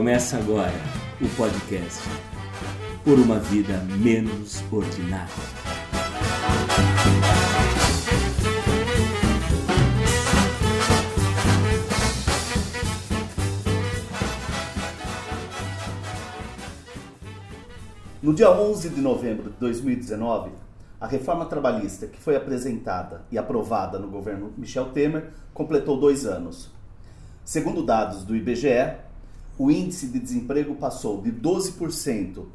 Começa agora o podcast Por uma Vida Menos Ordinária. No dia 11 de novembro de 2019, a reforma trabalhista que foi apresentada e aprovada no governo Michel Temer completou dois anos. Segundo dados do IBGE, o índice de desemprego passou de 12%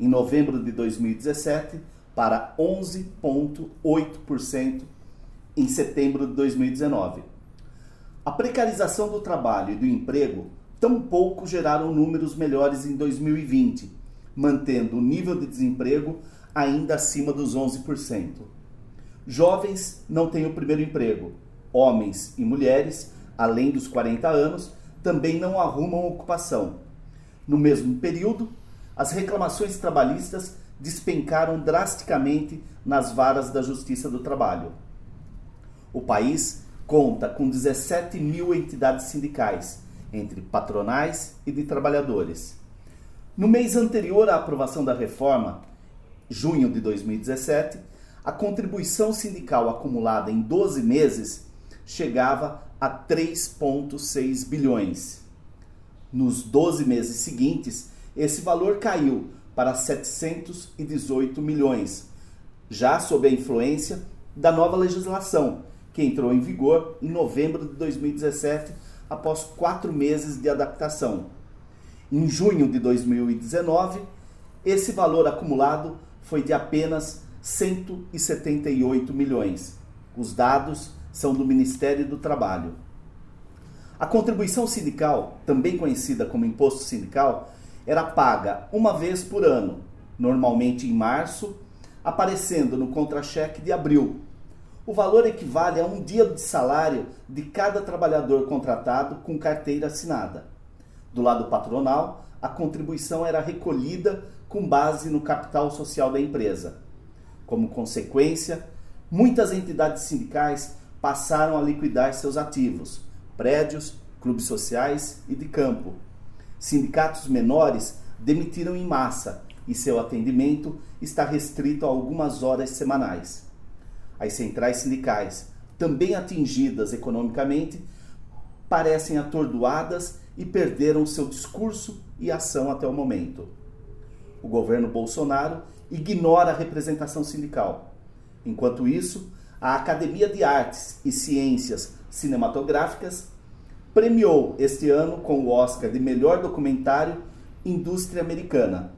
em novembro de 2017 para 11,8% em setembro de 2019. A precarização do trabalho e do emprego tampouco geraram números melhores em 2020, mantendo o nível de desemprego ainda acima dos 11%. Jovens não têm o primeiro emprego. Homens e mulheres, além dos 40 anos, também não arrumam ocupação. No mesmo período, as reclamações trabalhistas despencaram drasticamente nas varas da Justiça do Trabalho. O país conta com 17 mil entidades sindicais, entre patronais e de trabalhadores. No mês anterior à aprovação da reforma, junho de 2017, a contribuição sindical acumulada em 12 meses chegava a 3,6 bilhões. Nos 12 meses seguintes, esse valor caiu para 718 milhões, já sob a influência da nova legislação, que entrou em vigor em novembro de 2017, após quatro meses de adaptação. Em junho de 2019, esse valor acumulado foi de apenas 178 milhões. Os dados são do Ministério do Trabalho. A contribuição sindical, também conhecida como imposto sindical, era paga uma vez por ano, normalmente em março, aparecendo no contra-cheque de abril. O valor equivale a um dia de salário de cada trabalhador contratado com carteira assinada. Do lado patronal, a contribuição era recolhida com base no capital social da empresa. Como consequência, muitas entidades sindicais passaram a liquidar seus ativos, prédios, clubes sociais e de campo. Sindicatos menores demitiram em massa e seu atendimento está restrito a algumas horas semanais. As centrais sindicais, também atingidas economicamente, parecem atordoadas e perderam seu discurso e ação até o momento o governo Bolsonaro ignora a representação sindical. Enquanto isso, a Academia de Artes e Ciências Cinematográficas premiou este ano com o Oscar de melhor documentário Indústria Americana,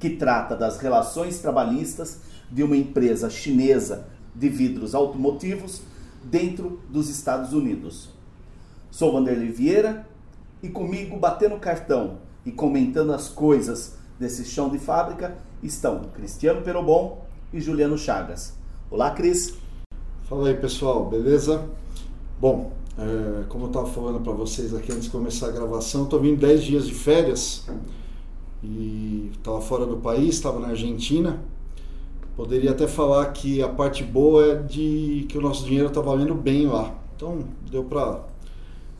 que trata das relações trabalhistas de uma empresa chinesa de vidros automotivos dentro dos Estados Unidos. Sou Vanderlei Vieira e comigo batendo cartão e comentando as coisas desse chão de fábrica estão Cristiano Perobon e Juliano Chagas. Olá, Cris. Fala aí, pessoal, beleza? Bom, é, como eu estava falando para vocês aqui antes de começar a gravação, estou vindo 10 dias de férias e estava fora do país, estava na Argentina. Poderia até falar que a parte boa é de que o nosso dinheiro está valendo bem lá. Então deu para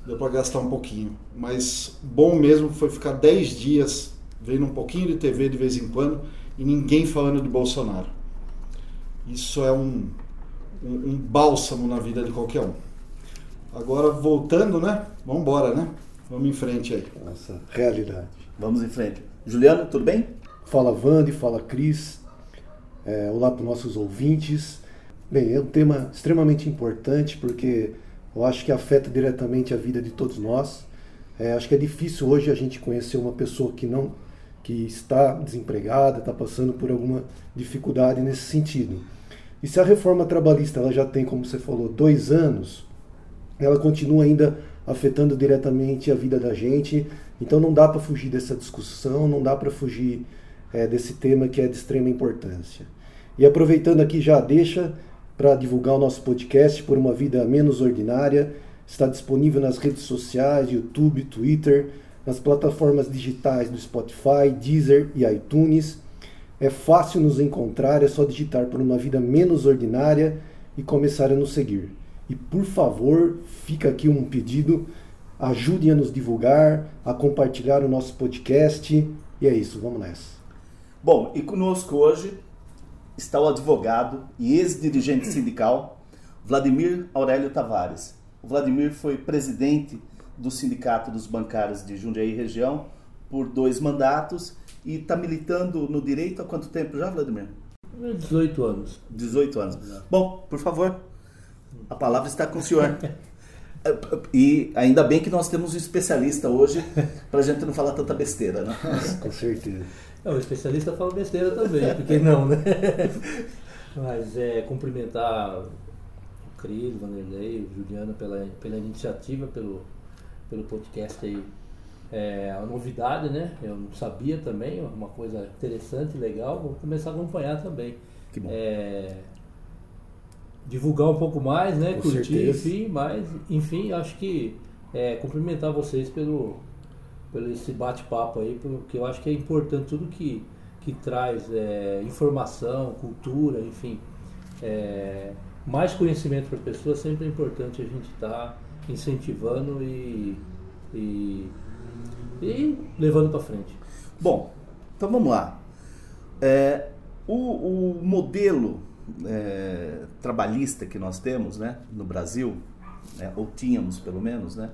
deu para gastar um pouquinho. Mas bom mesmo foi ficar 10 dias vendo um pouquinho de TV de vez em quando e ninguém falando de Bolsonaro. Isso é um, um, um bálsamo na vida de qualquer um. Agora, voltando, né? Vamos embora, né? Vamos em frente aí. Nossa, realidade. Vamos em frente. Juliano, tudo bem? Fala Vande, fala Cris. É, olá para os nossos ouvintes. Bem, é um tema extremamente importante porque eu acho que afeta diretamente a vida de todos nós. É, acho que é difícil hoje a gente conhecer uma pessoa que não que está desempregada, está passando por alguma dificuldade nesse sentido. E se a reforma trabalhista ela já tem, como você falou, dois anos, ela continua ainda afetando diretamente a vida da gente. Então não dá para fugir dessa discussão, não dá para fugir é, desse tema que é de extrema importância. E aproveitando aqui já deixa para divulgar o nosso podcast por uma vida menos ordinária. Está disponível nas redes sociais, YouTube, Twitter, nas plataformas digitais do Spotify, Deezer e iTunes. É fácil nos encontrar, é só digitar por uma vida menos ordinária e começar a nos seguir. E por favor, fica aqui um pedido, ajudem a nos divulgar, a compartilhar o nosso podcast. E é isso, vamos nessa. Bom, e conosco hoje está o advogado e ex-dirigente sindical Vladimir Aurélio Tavares. O Vladimir foi presidente do Sindicato dos Bancários de Jundiaí região por dois mandatos e está militando no direito há quanto tempo já, Vladimir? 18 anos. 18 anos. Bom, por favor, a palavra está com o senhor. E ainda bem que nós temos um especialista hoje para a gente não falar tanta besteira, né? Com certeza. É, o especialista fala besteira também, porque não, né? Mas é cumprimentar o Cris, o Vanderlei, o Juliano pela, pela iniciativa, pelo, pelo podcast aí. É uma novidade, né? Eu não sabia também, uma coisa interessante, legal. Vou começar a acompanhar também. Que bom. É, divulgar um pouco mais, né? Com Curtir, certeza. enfim, mas, enfim, acho que é, cumprimentar vocês pelo, pelo esse bate-papo aí, porque eu acho que é importante tudo que, que traz é, informação, cultura, enfim, é, mais conhecimento para as pessoas, sempre é importante a gente estar incentivando e, e, e levando para frente. Bom, então vamos lá. É, o, o modelo é, trabalhista que nós temos né, no Brasil, né, ou tínhamos pelo menos, né,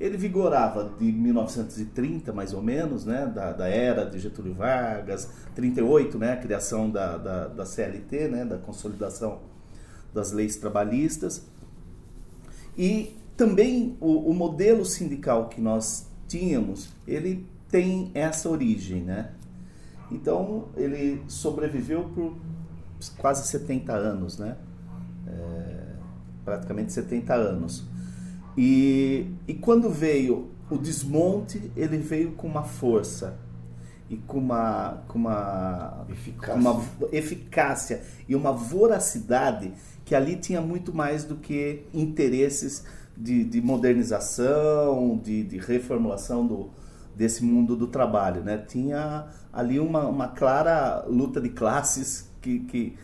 ele vigorava de 1930 mais ou menos, né, da, da era de Getúlio Vargas, 38, né, a criação da, da, da CLT, né, da consolidação das leis trabalhistas, e também o, o modelo sindical que nós tínhamos, ele tem essa origem, né? Então ele sobreviveu por quase 70 anos, né? É, praticamente 70 anos. E, e quando veio o desmonte, ele veio com uma força e com uma, com uma, Eficácia. com uma eficácia e uma voracidade que ali tinha muito mais do que interesses de, de modernização, de, de reformulação do, desse mundo do trabalho. Né? Tinha ali uma, uma clara luta de classes que, que,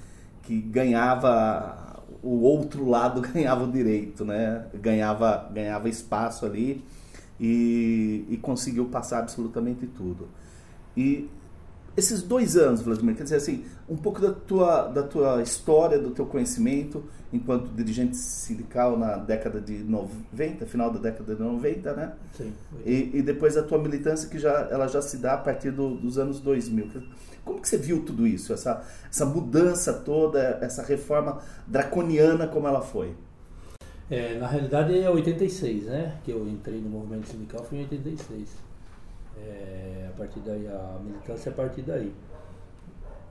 que ganhava o outro lado ganhava o direito, né? ganhava, ganhava espaço ali e, e conseguiu passar absolutamente tudo. E esses dois anos, Vladimir, quer dizer assim, um pouco da tua, da tua história, do teu conhecimento enquanto dirigente sindical na década de 90, final da década de 90, né? Sim. E, e depois a tua militância que já, ela já se dá a partir do- dos anos 2000. Como que você viu tudo isso, essa, essa mudança toda, essa reforma draconiana como ela foi? É, na realidade é 86, né? Que eu entrei no movimento sindical foi em 86. É, a partir daí, a militância é a partir daí.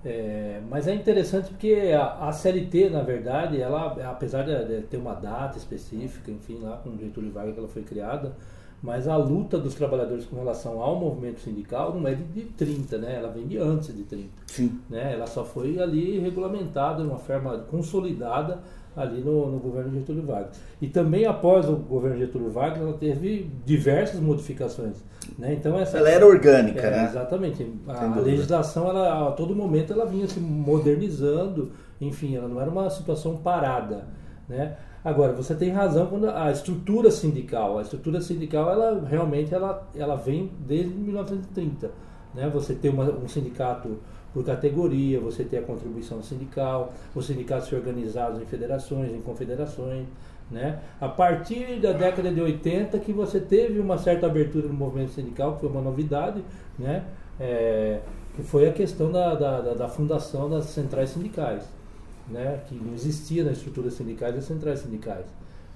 É, mas é interessante porque a, a CLT, na verdade, ela, apesar de, ter uma data específica, enfim, lá com o Getúlio Vargas que ela foi criada, mas a luta dos trabalhadores com relação ao movimento sindical não é de, de 30, né? Ela vem de antes de 30 Sim. né? Ela só foi ali regulamentada de uma forma consolidada ali no, no governo Getúlio Vargas. E também após o governo Getúlio Vargas, ela teve diversas modificações, né? Então essa Ela era orgânica, é, né? Exatamente. A, a legislação, ela, a todo momento, ela vinha se modernizando. Enfim, ela não era uma situação parada, né? Agora, você tem razão quando a estrutura sindical, a estrutura sindical, ela realmente ela, ela vem desde 1930, né? Você tem uma, um sindicato por categoria, você tem a contribuição sindical, os sindicatos se organizados em federações, em confederações, né? A partir da década de 80 que você teve uma certa abertura no movimento sindical, que foi uma novidade, né? É, que foi a questão da, da, da- da fundação das centrais sindicais, né? Que não existia nas estruturas sindicais as centrais sindicais.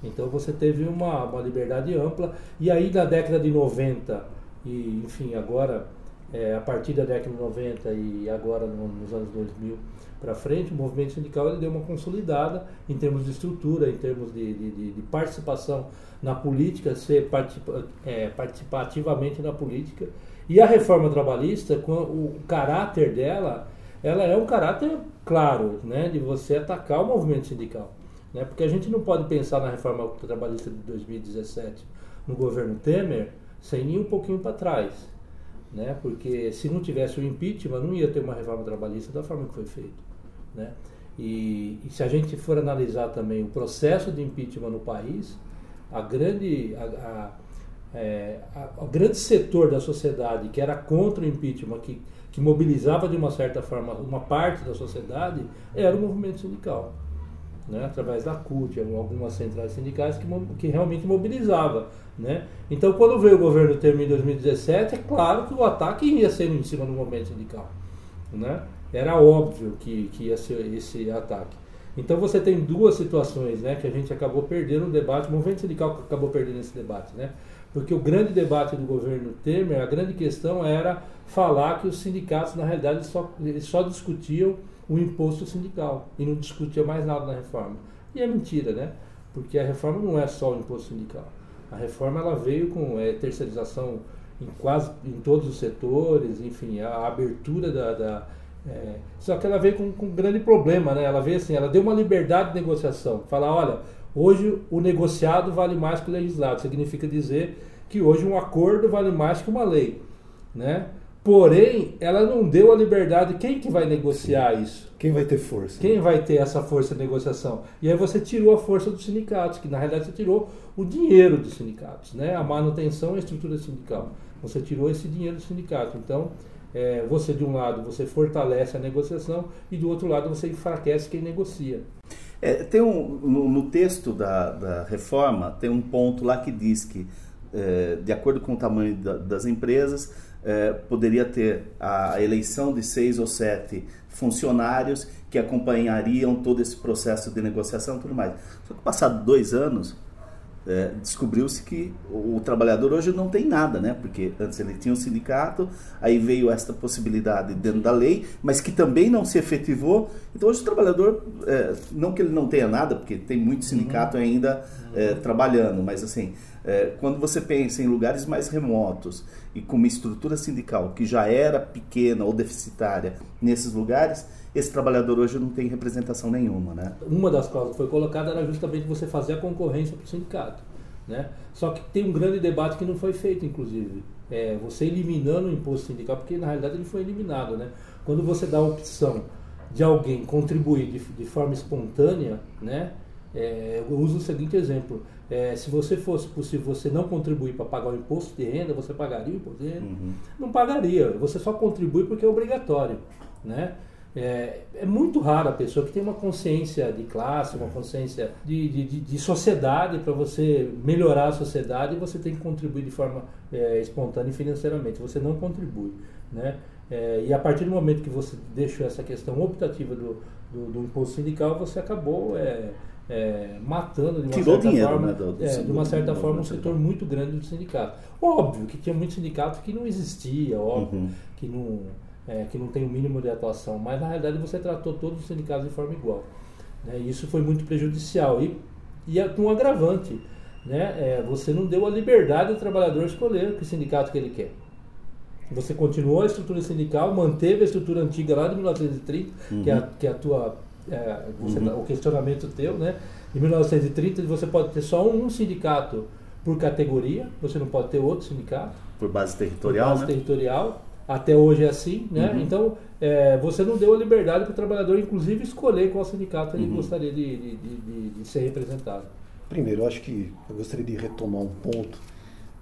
Então você teve uma, uma liberdade ampla e aí na década de 90 e enfim agora é, a partir da década de 90 e agora no- nos anos 2000 para frente, o movimento sindical ele deu uma consolidada em termos de estrutura, em termos de, de- de- participação na política, ser participa, é, participa ativamente na política. E a reforma trabalhista, com o caráter dela, ela é um caráter claro, né, de você atacar o movimento sindical. Né, porque a gente não pode pensar na reforma trabalhista de 2017 no governo Temer sem ir um pouquinho para trás né? Porque se não tivesse o impeachment, não ia ter uma reforma trabalhista da forma que foi feito, né? E, e se a gente for analisar também o processo de impeachment no país, a grande, a, é, a, o grande setor da sociedade que era contra o impeachment, que, que mobilizava de uma certa forma uma parte da sociedade, era o movimento sindical. Né, através da CUT, algumas centrais sindicais que, que realmente mobilizava. Né? Então, quando veio o governo Temer em 2017, é claro que o ataque ia ser em cima do movimento sindical. Né? Era óbvio que, que ia ser esse ataque. Então você tem duas situações né, que a gente acabou perdendo o debate, o movimento sindical acabou perdendo esse debate. Né? Porque o grande debate do governo Temer, a grande questão era falar que os sindicatos, na realidade, só, só discutiam o imposto sindical e não discutiam mais nada na reforma. E é mentira, né? Porque a reforma não é só o imposto sindical. A reforma ela veio com é, terceirização em quase em todos os setores, enfim, a abertura da, da é, só que ela veio com, com, um grande problema, né? Ela veio assim, ela deu uma liberdade de negociação. Falar, olha, hoje o negociado vale mais que o legislado. Significa dizer que hoje um acordo vale mais que uma lei, né? Porém, ela não deu a liberdade. Quem que vai negociar Sim. isso? Quem vai ter força? Quem vai ter essa força de negociação? E aí você tirou a força dos sindicatos, que na realidade você tirou o dinheiro dos sindicatos, né? A manutenção e a estrutura sindical. Você tirou esse dinheiro do sindicato. Então, é, você de um lado você fortalece a negociação e do outro lado você enfraquece quem negocia. É, tem um, no, no texto da, da, reforma tem um ponto lá que diz que é, de acordo com o tamanho da, das empresas é, poderia ter a, eleição de seis ou sete funcionários que acompanhariam todo esse processo de negociação e tudo mais. Só que passado dois anos é, descobriu-se que o, o, trabalhador hoje não tem nada, né? Porque antes ele tinha um sindicato, aí veio esta possibilidade dentro da lei, mas que também não se efetivou. Então hoje o trabalhador, é, não que ele não tenha nada, porque tem muito sindicato uhum. ainda uhum. trabalhando, mas assim, é, quando você pensa em lugares mais remotos e com uma estrutura sindical que já era pequena ou deficitária nesses lugares, esse trabalhador hoje não tem representação nenhuma, né? Uma das causas que foi colocada era justamente você fazer a concorrência para o sindicato, né? Só que tem um grande debate que não foi feito, inclusive, é você eliminando o imposto sindical, porque na realidade ele foi eliminado, né? Quando você dá a opção de alguém contribuir de, de forma espontânea, né? É, eu uso o seguinte exemplo: é, se você fosse possível você não contribuir para pagar o imposto de renda, você pagaria o imposto de renda? Uhum. Não pagaria. Você só contribui porque é obrigatório, né? É, é, muito raro a pessoa que tem uma consciência de classe, uma consciência de, de, de, de sociedade, para você melhorar a sociedade, você tem que contribuir de forma é, espontânea e financeiramente. Você não contribui. Né? É, e a partir do momento que você deixou essa questão optativa do, do, do imposto sindical, você acabou é, é, matando de uma Tirou certa dinheiro, forma, né, do, do, é, de uma certa forma um setor muito grande do sindicato. Óbvio que tinha muito sindicato que não existia, óbvio Uhum. que não é, que não tem o um mínimo de atuação, mas na realidade você tratou todos os sindicatos de forma igual. Né? Isso foi muito prejudicial e, e é com um agravante. Né? É, você não deu a liberdade do trabalhador escolher que sindicato que ele quer. Você continuou a estrutura sindical, manteve a estrutura antiga lá de 1930, uhum. que, é a, que é a tua, é, você, uhum. o questionamento teu, né? Em 1930 você pode ter só um sindicato por categoria, você não pode ter outro sindicato. Por base territorial, por base né? territorial até hoje é assim, né? Uhum. Então, é, você não deu a liberdade para o trabalhador, inclusive, escolher qual sindicato ele Uhum. gostaria de, de, de, de ser representado. Primeiro, eu acho que eu gostaria de retomar um ponto.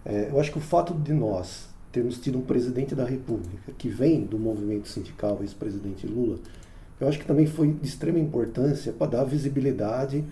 É, eu acho que o fato de nós termos tido um presidente da República que vem do movimento sindical, ex-presidente Lula, eu acho que também foi de extrema importância para dar visibilidade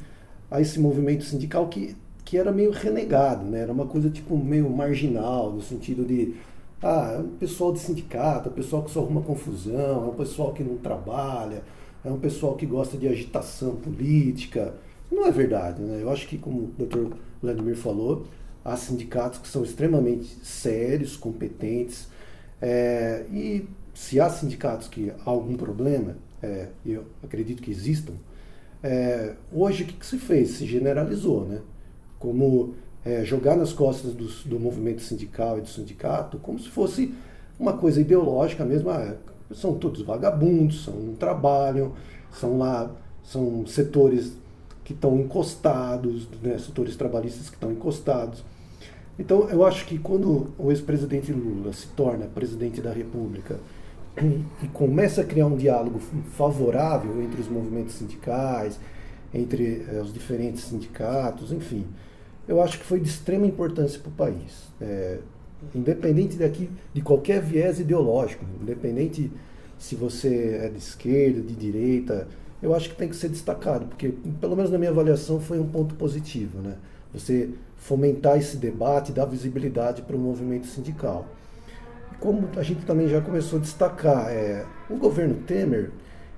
a esse movimento sindical que, que era meio renegado, né? Era uma coisa tipo meio marginal, no sentido de ah, é um pessoal de sindicato, é um pessoal que só arruma confusão, é um pessoal que não trabalha, é um pessoal que gosta de agitação política. Não é verdade, né? Eu acho que, como o Dr. Vladimir falou, há sindicatos que são extremamente sérios, competentes, é, e se há sindicatos que há algum problema, é, eu acredito que existam, é, hoje o que, que se fez? Se generalizou, né? Como é, jogar nas costas do, do, movimento sindical e do sindicato como se fosse uma coisa ideológica mesmo. Ah, são todos vagabundos, são, não trabalham, são lá, são setores que estão encostados, né, setores trabalhistas que estão encostados. Então, eu acho que quando o ex-presidente Lula se torna presidente da República e, começa a criar um diálogo favorável entre os movimentos sindicais, entre eh, os diferentes sindicatos, enfim, eu acho que foi de extrema importância para o país. É, independente daqui, de qualquer viés ideológico, independente se você é de esquerda, de direita, eu acho que tem que ser destacado, porque, pelo menos na minha avaliação, foi um ponto positivo. Né? Você fomentar esse debate, dar visibilidade para o movimento sindical. Como a gente também já começou a destacar, é, o governo Temer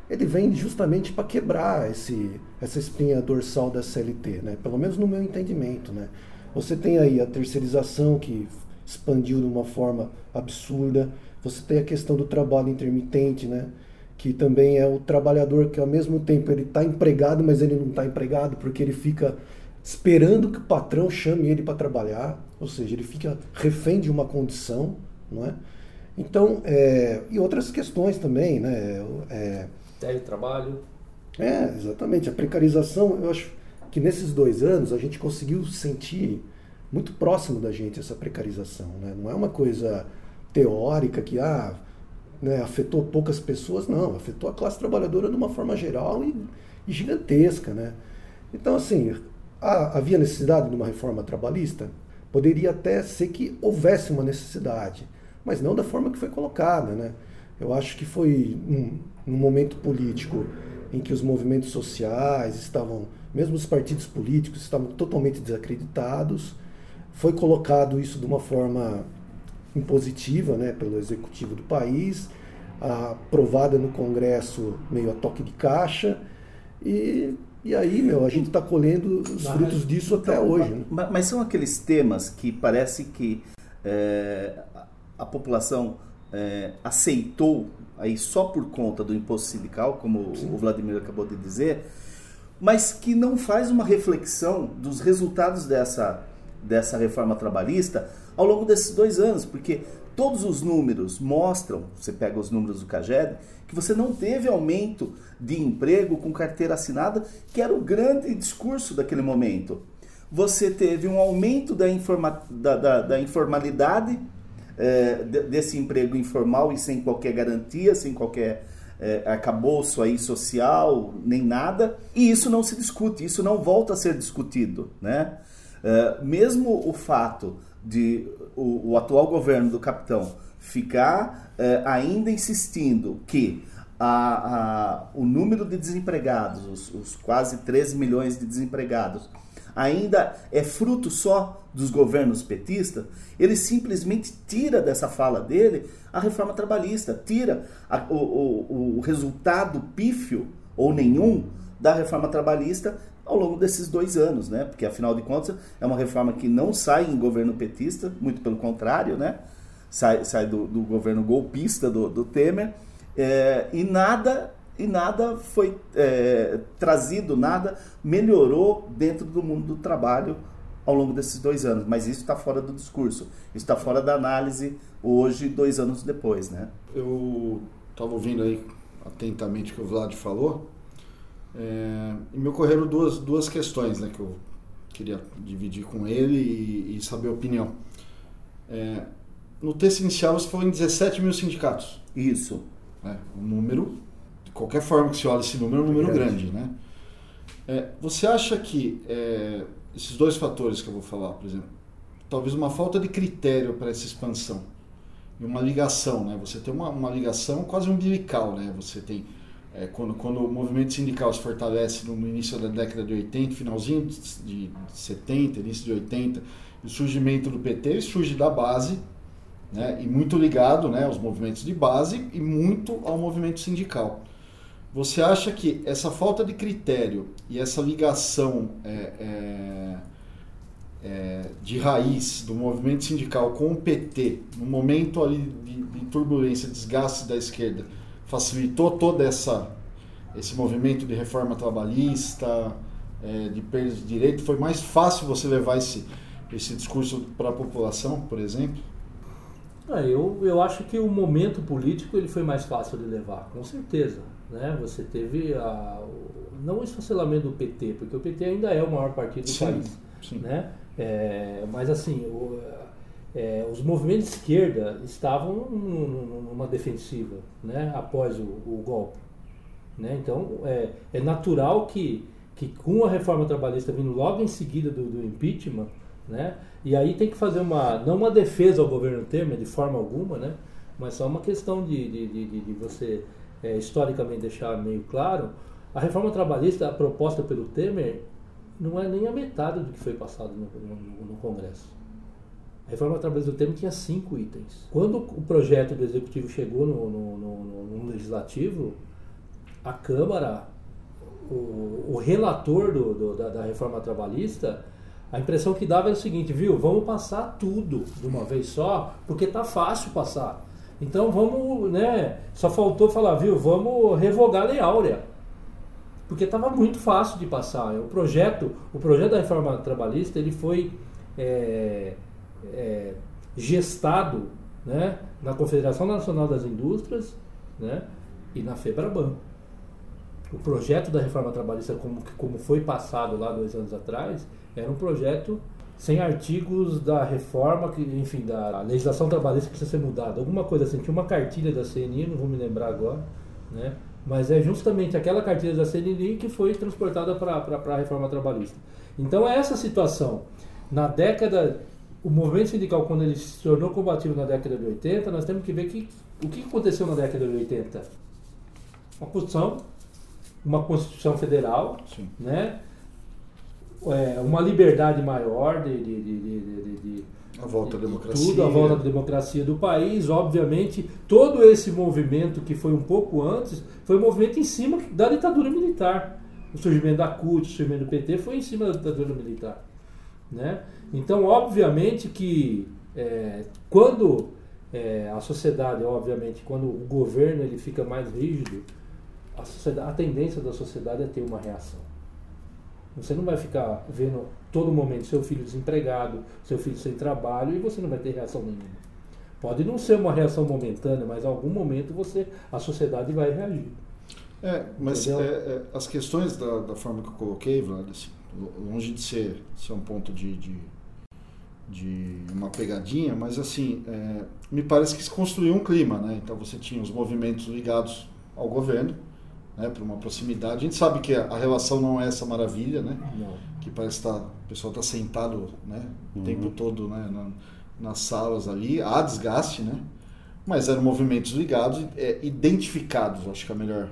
ele vem justamente para quebrar esse, essa espinha dorsal da CLT, né? pelo menos no meu entendimento. Né? Você tem aí a terceirização que expandiu de uma forma absurda, você tem a questão do trabalho intermitente, né? que também é o trabalhador que ao mesmo tempo ele está empregado, mas ele não está empregado porque ele fica esperando que o patrão chame ele para trabalhar, ou seja, ele fica refém de uma condição, não é? Então, é, e outras questões também, né? É, Teletrabalho. É, exatamente. A precarização, eu acho que nesses dois anos a gente conseguiu sentir muito próximo da gente essa precarização, né? Não é uma coisa teórica que ah, né, afetou poucas pessoas, não, afetou a classe trabalhadora de uma forma geral e, e gigantesca, né? Então, assim, havia necessidade de uma reforma trabalhista? Poderia até ser que houvesse uma necessidade, mas não da forma que foi colocada. Né? Eu acho que foi um, um momento político em que os movimentos sociais estavam, mesmo os partidos políticos, estavam totalmente desacreditados. Foi colocado isso de uma forma impositiva né, pelo executivo do país, aprovada no Congresso meio a toque de caixa, e e aí, meu, a gente está colhendo os mas, frutos disso até então, hoje. Né? Mas, mas, são aqueles temas que parece que é, a população é, aceitou aí só por conta do imposto sindical, como Sim. o Vladimir acabou de dizer, mas que não faz uma reflexão dos resultados dessa, dessa reforma trabalhista ao longo desses dois anos, porque todos os números mostram, você pega os números do CAGED, que você não teve aumento de emprego com carteira assinada, que era o grande discurso daquele momento. Você teve um aumento da, informa, da, da, da informalidade, é, desse emprego informal e sem qualquer garantia, sem qualquer é, arcabouço aí social, nem nada, e isso não se discute, isso não volta a ser discutido. Né? É, mesmo o fato de o, o, atual governo do capitão ficar é, ainda insistindo que a, a, o número de desempregados, os, os quase 13 milhões de desempregados, ainda é fruto só dos governos petistas, ele simplesmente tira dessa fala dele a reforma trabalhista, tira a, o, o, o resultado pífio ou nenhum da reforma trabalhista ao longo desses dois anos, né? Porque afinal de contas é uma reforma que não sai em governo petista, muito pelo contrário, né? Sai, sai do, do governo golpista do, do Temer é, e nada e nada foi é, trazido, nada melhorou dentro do mundo do trabalho ao longo desses dois anos. Mas isso está fora do discurso, isso está fora da análise hoje, dois anos depois, né? Eu estava ouvindo aí atentamente o que o Vlad falou é, e me ocorreram duas, duas questões né, que eu queria dividir com ele e, e saber a opinião. É, no texto inicial você falou em 17 mil sindicatos. Isso né? Um número, qualquer forma que se olhe esse número, é um número grande. grande né? É, você acha que é, esses dois fatores que eu vou falar, por exemplo, talvez uma falta de critério para essa expansão e uma ligação, né? Você tem uma, uma ligação quase umbilical, né? Você tem é, quando, quando o movimento sindical se fortalece no, início da década de 80, finalzinho de, de 70, início de 80, o surgimento do PT surge da base né? e muito ligado né, aos movimentos de base e muito ao movimento sindical. Você acha que essa falta de critério e essa ligação é, é, é, de raiz do movimento sindical com o PT, no momento ali de, de turbulência, desgaste da esquerda, facilitou toda essa esse movimento de reforma trabalhista, é, de perda de direito? Foi mais fácil você levar esse, esse discurso para a população, por exemplo? Ah, eu, eu acho que o momento político ele foi mais fácil de levar, com certeza. Né? Você teve a, não o esfacelamento do PT, porque o PT ainda é o maior partido do sim, país. Sim. Né? É, mas assim, o, é, os movimentos de esquerda estavam numa defensiva né? após o, o golpe. Né? Então é, é natural que, que com a reforma trabalhista vindo logo em seguida do, do impeachment, né? E aí tem que fazer uma, não uma defesa ao governo Temer de forma alguma, né? Mas só uma questão de, de, de, de você é, historicamente deixar meio claro, a reforma trabalhista proposta pelo Temer não é nem a metade do que foi passado no, no, no Congresso. A reforma trabalhista do Temer tinha cinco itens. Quando o projeto do Executivo chegou no, no, Legislativo, a Câmara, o, o relator do, do, da, da reforma trabalhista, a impressão que dava era o seguinte, viu, vamos passar tudo de uma vez só, porque tá fácil passar. Então vamos, né? Só faltou falar, viu, vamos revogar a Lei Áurea. Porque estava muito fácil de passar. O projeto, o projeto da reforma trabalhista, ele foi é, é, gestado né, na Confederação Nacional das Indústrias né, e na FEBRABAN. O projeto da reforma trabalhista, como, como foi passado lá dois anos atrás, era um projeto sem artigos da reforma, que, enfim, da legislação trabalhista que precisa ser mudada. Alguma coisa assim. Tinha uma cartilha da CNI, não vou me lembrar agora, né? mas é justamente aquela cartilha da CNI que foi transportada para a reforma trabalhista. Então é essa situação. Na década, o movimento sindical, quando ele se tornou combativo na década de 80, nós temos que ver que, o que aconteceu na década de 80. Uma posição, uma Constituição Federal, Sim. né? É, uma liberdade maior de, de, de, de a volta à democracia. Tudo, a volta da democracia do país. Obviamente, todo esse movimento que foi um pouco antes, foi um movimento em cima da ditadura militar. O surgimento da CUT, o surgimento do PT foi em cima da ditadura militar. Né? Então, obviamente que é, quando é, a sociedade, obviamente, quando o governo ele fica mais rígido, a, a tendência da sociedade é ter uma reação. Você não vai ficar vendo todo momento seu filho desempregado, seu filho sem trabalho e você não vai ter reação nenhuma. Pode não ser uma reação momentânea, mas em algum momento você, a sociedade vai reagir. É, mas é, é, as questões da, da, forma que eu coloquei, Vlad, assim, longe de ser, ser um ponto de, de, de uma pegadinha, mas assim, é, me parece que se construiu um clima, né? Então você tinha os movimentos ligados ao governo, né, para uma proximidade. A gente sabe que a, relação não é essa maravilha, né? Não. Que parece que tá, o pessoal está sentado né, o uhum. tempo todo né, na, nas salas ali. Há desgaste, né? Mas eram movimentos ligados, é, identificados, acho que é a melhor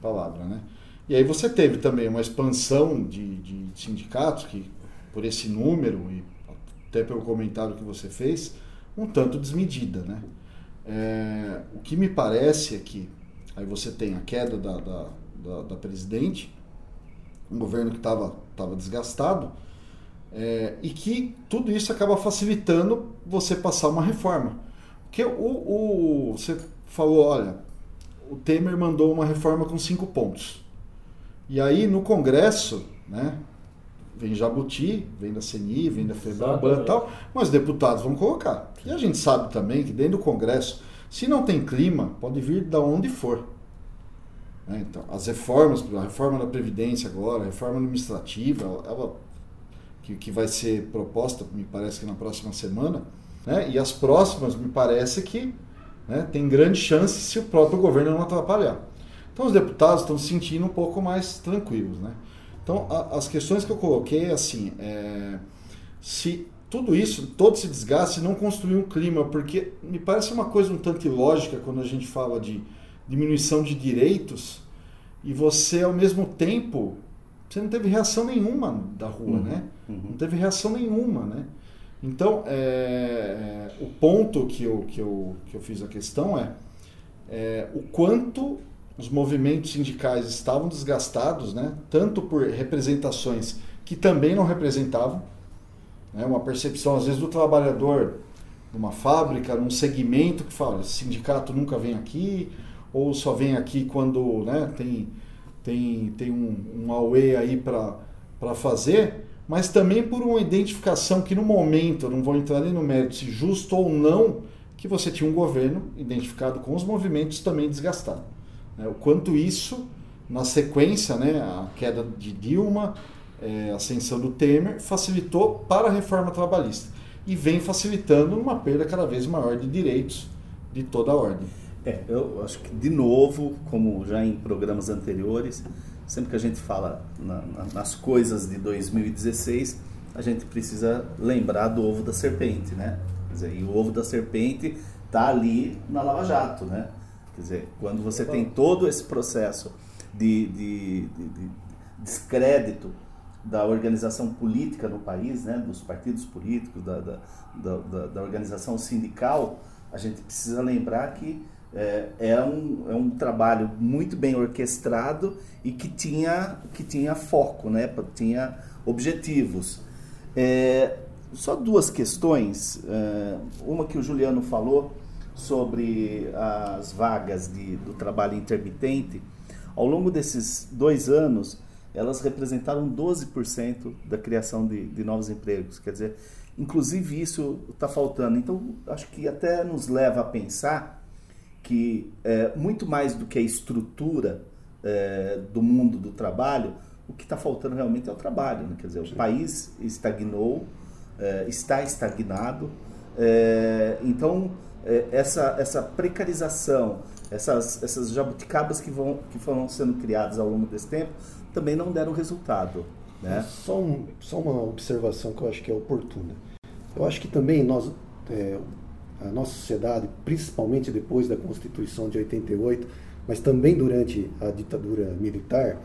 palavra, né? E aí você teve também uma expansão de, de sindicatos que, por esse número e até pelo comentário que você fez, um tanto desmedida, né? É, o que me parece é que Aí você tem a queda da, da, da, da presidente, um governo que estava tava desgastado, é, e que tudo isso acaba facilitando você passar uma reforma. Porque o, o, você falou, olha, o Temer mandou uma reforma com cinco pontos. E aí no Congresso, né, vem Jabuti, vem da CNI, vem da FEBRABAN e tal, mas deputados vão colocar. E a gente sabe também que dentro do Congresso se não tem clima, pode vir de onde for. Né? Então, as reformas, a reforma da Previdência agora, a reforma administrativa, ela, que, que vai ser proposta, me parece que na próxima semana, né? e as próximas, me parece que né, tem grande chance se o próprio governo não atrapalhar. Então, os deputados estão se sentindo um pouco mais tranquilos. Né? Então, a, as questões que eu coloquei, assim, é, se tudo isso, todo esse desgaste, não construir um clima, porque me parece uma coisa um tanto ilógica quando a gente fala de diminuição de direitos e você, ao mesmo tempo, você não teve reação nenhuma da rua, uhum, né? Uhum. Não teve reação nenhuma, né? Então, é, o ponto que eu, que, eu, que eu fiz a questão é, é o quanto os movimentos sindicais estavam desgastados, né? tanto por representações que também não representavam, né? uma percepção, às vezes, do trabalhador numa fábrica, num segmento que fala, esse sindicato nunca vem aqui, ou só vem aqui quando né, tem, tem, tem um, um AUE aí para fazer, mas também por uma identificação que no momento, não vou entrar nem no mérito se justo ou não, que você tinha um governo identificado com os movimentos também desgastado. Né? O quanto isso, na sequência, né, a queda de Dilma, é, a ascensão do Temer, facilitou para a reforma trabalhista e vem facilitando uma perda cada vez maior de direitos de toda a ordem. É, eu acho que de novo, como já em programas anteriores, sempre que a gente fala na, na, nas coisas de 2016, a gente precisa lembrar do ovo da serpente, né? Quer dizer, e o ovo da serpente está ali na Lava Jato, né? Quer dizer, quando você tem todo esse processo de, de, de, de descrédito da organização política no país, né, dos partidos políticos, da, da, da, da organização sindical, a gente precisa lembrar que é, é, um, é um trabalho muito bem orquestrado e que tinha, que tinha foco, né, tinha objetivos. É, só duas questões. É, uma que o Juliano falou sobre as vagas de, do trabalho intermitente. Ao longo desses dois anos, elas representaram 12% da criação de, de novos empregos. Quer dizer, inclusive isso está faltando. Então, acho que até nos leva a pensar que é, muito mais do que a estrutura é, do mundo do trabalho, o que está faltando realmente é o trabalho. Né? Quer dizer, o país estagnou, é, está estagnado. É, então, é, essa, essa precarização, essas, essas jabuticabas que, vão, que foram sendo criadas ao longo desse tempo, também não deram resultado. Né? Só, um, só uma observação que eu acho que é oportuna. Eu acho que também nós, é, a nossa sociedade, principalmente depois da Constituição de 88, mas também durante a ditadura militar,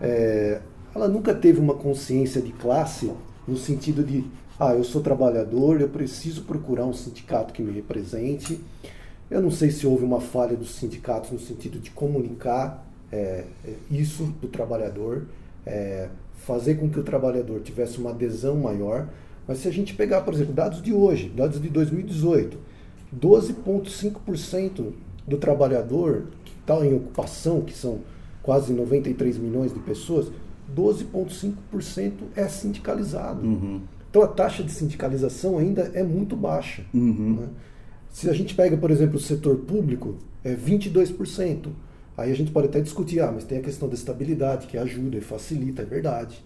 é, ela nunca teve uma consciência de classe no sentido de, ah, eu sou trabalhador, eu preciso procurar um sindicato que me represente. Eu não sei se houve uma falha dos sindicatos no sentido de comunicar é, é, isso do trabalhador, é, fazer com que o trabalhador tivesse uma adesão maior. Mas se a gente pegar, por exemplo, dados de hoje, dados de 2018, 12,5% do trabalhador que está em ocupação, que são quase 93 milhões de pessoas, 12,5% é sindicalizado. Uhum. Então a taxa de sindicalização ainda é muito baixa. Uhum. Né? Se a gente pega, por exemplo, o setor público, é 22%. Aí a gente pode até discutir, ah, mas tem a questão da estabilidade que ajuda e facilita, é verdade.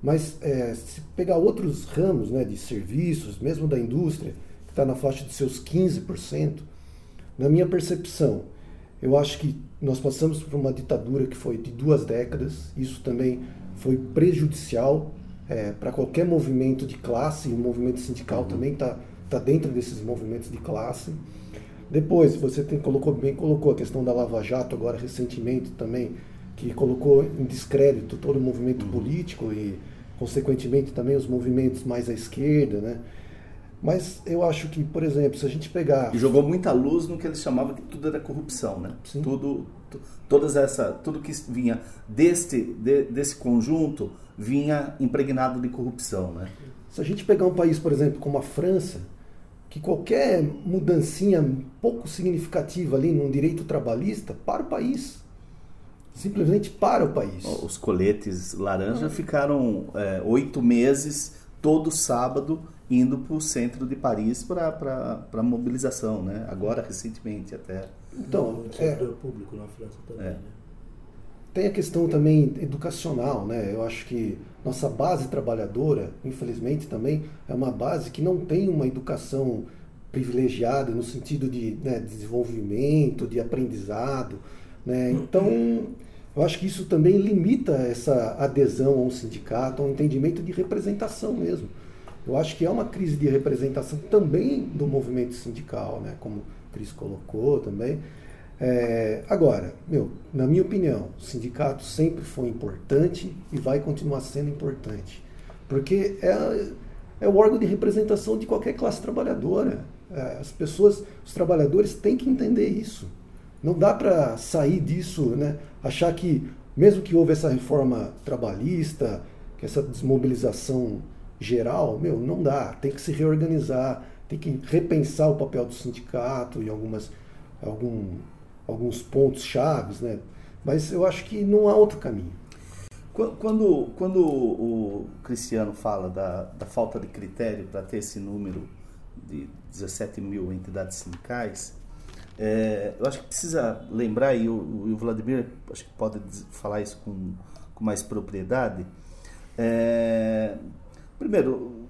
Mas é, se pegar outros ramos né, de serviços, mesmo da indústria, que está na faixa de seus 15%, na minha percepção, eu acho que nós passamos por uma ditadura que foi de duas décadas, isso também foi prejudicial é, para qualquer movimento de classe, e o movimento sindical uhum. também está tá dentro desses movimentos de classe. Depois, você tem, colocou bem, colocou a questão da Lava Jato agora recentemente também, que colocou em descrédito todo o movimento uhum. político e, consequentemente, também os movimentos mais à esquerda, né? Mas eu acho que, por exemplo, se a gente pegar... E jogou muita luz no que eles chamavam que tudo era corrupção, né? Sim. Tudo, todas essa, tudo que vinha deste, de, desse conjunto vinha impregnado de corrupção, né? Se a gente pegar um país, por exemplo, como a França, que qualquer mudancinha pouco significativa ali num direito trabalhista para o país. Simplesmente para o país. Os coletes laranja ah. ficaram é, oito meses, todo sábado, indo para o centro de Paris para mobilização, né? Agora, recentemente até. Então, no é, público na França também, é. né? Tem a questão também educacional, né? Eu acho que nossa base trabalhadora, infelizmente também, é uma base que não tem uma educação privilegiada no sentido de né, desenvolvimento, de aprendizado. Né? Então, eu acho que isso também limita essa adesão a um sindicato, a um entendimento de representação mesmo. Eu acho que é uma crise de representação também do movimento sindical, né? como o Cris colocou também. É, agora, meu, na minha opinião, o sindicato sempre foi importante e vai continuar sendo importante, porque é, é o órgão de representação de qualquer classe trabalhadora. É, as pessoas, os trabalhadores têm que entender isso. Não dá para sair disso, né? achar que, mesmo que houve essa reforma trabalhista, que essa desmobilização geral, meu, não dá. Tem que se reorganizar, tem que repensar o papel do sindicato em algumas algum alguns pontos chaves, né? Mas eu acho que não há outro caminho. Quando, quando o Cristiano fala da, da falta de critério para ter esse número de 17 mil entidades sindicais, é, eu acho que precisa lembrar, e o, o Vladimir acho que pode falar isso com, com mais propriedade. É, primeiro,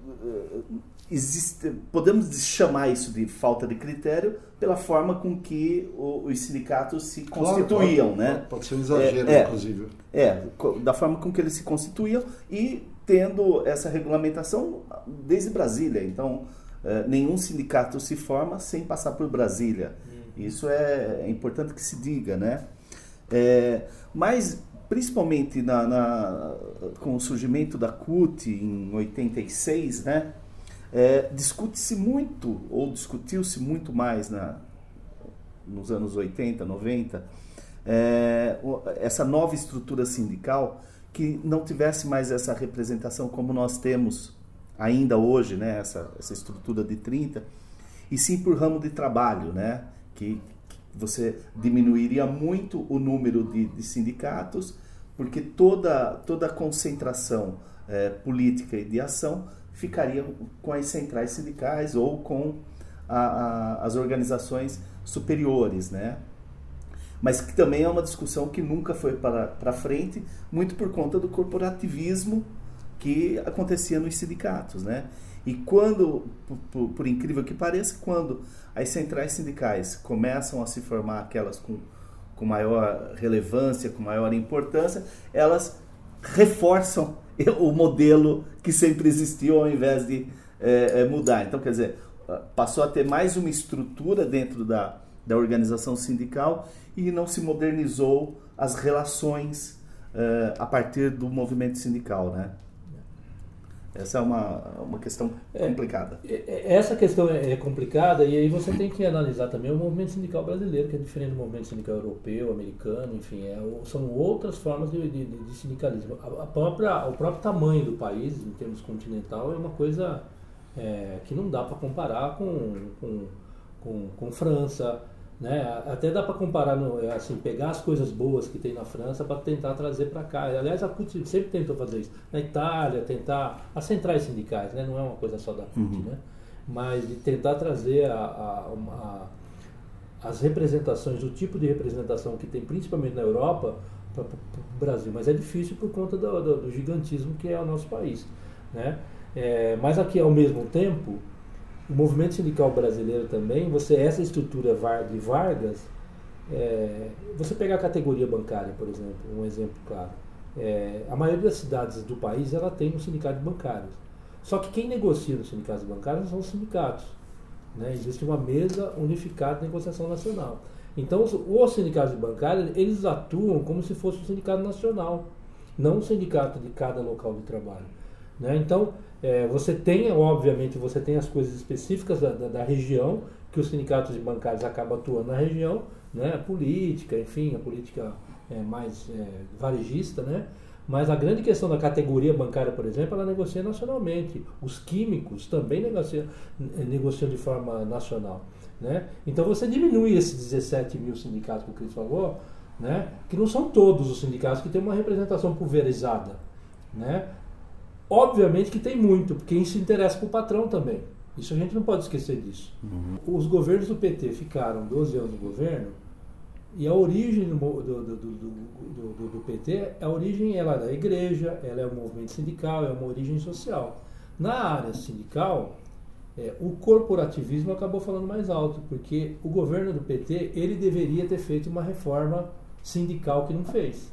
existe, podemos chamar isso de falta de critério pela forma com que o, os sindicatos se constituíam, claro, né? Pode ser um exagero, é, inclusive. É, da forma com que eles se constituíam e tendo essa regulamentação desde Brasília. Então, é, nenhum sindicato se forma sem passar por Brasília. Uhum. Isso é, é, importante que se diga, né? É, mas, principalmente na, na, com o surgimento da CUT em 86, né? É, discute-se muito, ou discutiu-se muito mais na, nos anos 80, 90, é, essa nova estrutura sindical que não tivesse mais essa representação como nós temos ainda hoje, né, essa, essa estrutura de 30, e sim por ramo de trabalho, né, que, que você diminuiria muito o número de, de sindicatos, porque toda, toda a concentração é, política e de ação ficaria com as centrais sindicais ou com a, a, as organizações superiores, né? Mas que também é uma discussão que nunca foi para frente, muito por conta do corporativismo que acontecia nos sindicatos, né? E quando, por, por, incrível que pareça, quando as centrais sindicais começam a se formar aquelas com, com maior relevância, com maior importância, elas reforçam o modelo que sempre existiu ao invés de é, mudar. Então, quer dizer, passou a ter mais uma estrutura dentro da, da organização sindical e não se modernizou as relações é, a partir do movimento sindical, né? Essa é uma, uma questão é, complicada. É, essa questão é, é, complicada e aí você tem que analisar também o movimento sindical brasileiro, que é diferente do movimento sindical europeu, americano, enfim, é, são outras formas de, de, de sindicalismo. A, a, própria, o próprio tamanho do país, em termos continental, é uma coisa é, que não dá para comparar com, com, com, com França, né? Até dá para comparar, no, assim, pegar as coisas boas que tem na França para tentar trazer para cá. Aliás, a CUT sempre tentou fazer isso. Na Itália, tentar. As centrais sindicais, né? não é uma coisa só da CUT, uhum. né? mas de tentar trazer a, a, uma, as representações, o tipo de representação que tem principalmente na Europa para o Brasil. Mas é difícil por conta do, do, do, gigantismo que é o nosso país. Né? É, mas aqui, ao mesmo tempo, o movimento sindical brasileiro também, você essa estrutura de Vargas, é, você pegar a categoria bancária, por exemplo, um exemplo claro. É, a maioria das cidades do país ela tem um sindicato bancário. Só que quem negocia nos sindicatos bancários são os sindicatos. Né? Existe uma mesa unificada de negociação nacional. Então, os, os sindicatos bancários, eles atuam como se fosse um sindicato nacional, não um sindicato de cada local de trabalho. Né? Então, é, você tem, obviamente, você tem as coisas específicas da, da, da, região, que os sindicatos bancários acabam atuando na região, né? a política, enfim, a política é, mais é, varejista, né? Mas a grande questão da categoria bancária, por exemplo, ela negocia nacionalmente. Os químicos também negociam, negociam de forma nacional. Né? Então você diminui esses 17 mil sindicatos que o Cris falou, né? que não são todos os sindicatos que têm uma representação pulverizada. Né? Obviamente que tem muito, porque isso interessa para o patrão também. Isso a gente não pode esquecer disso. Uhum. Os governos do PT ficaram 12 anos no governo e a origem do, do, do, do, PT, a origem ela é da igreja, ela é o movimento sindical, é uma origem social. Na área sindical, é, o corporativismo acabou falando mais alto, porque o governo do PT ele deveria ter feito uma reforma sindical que não fez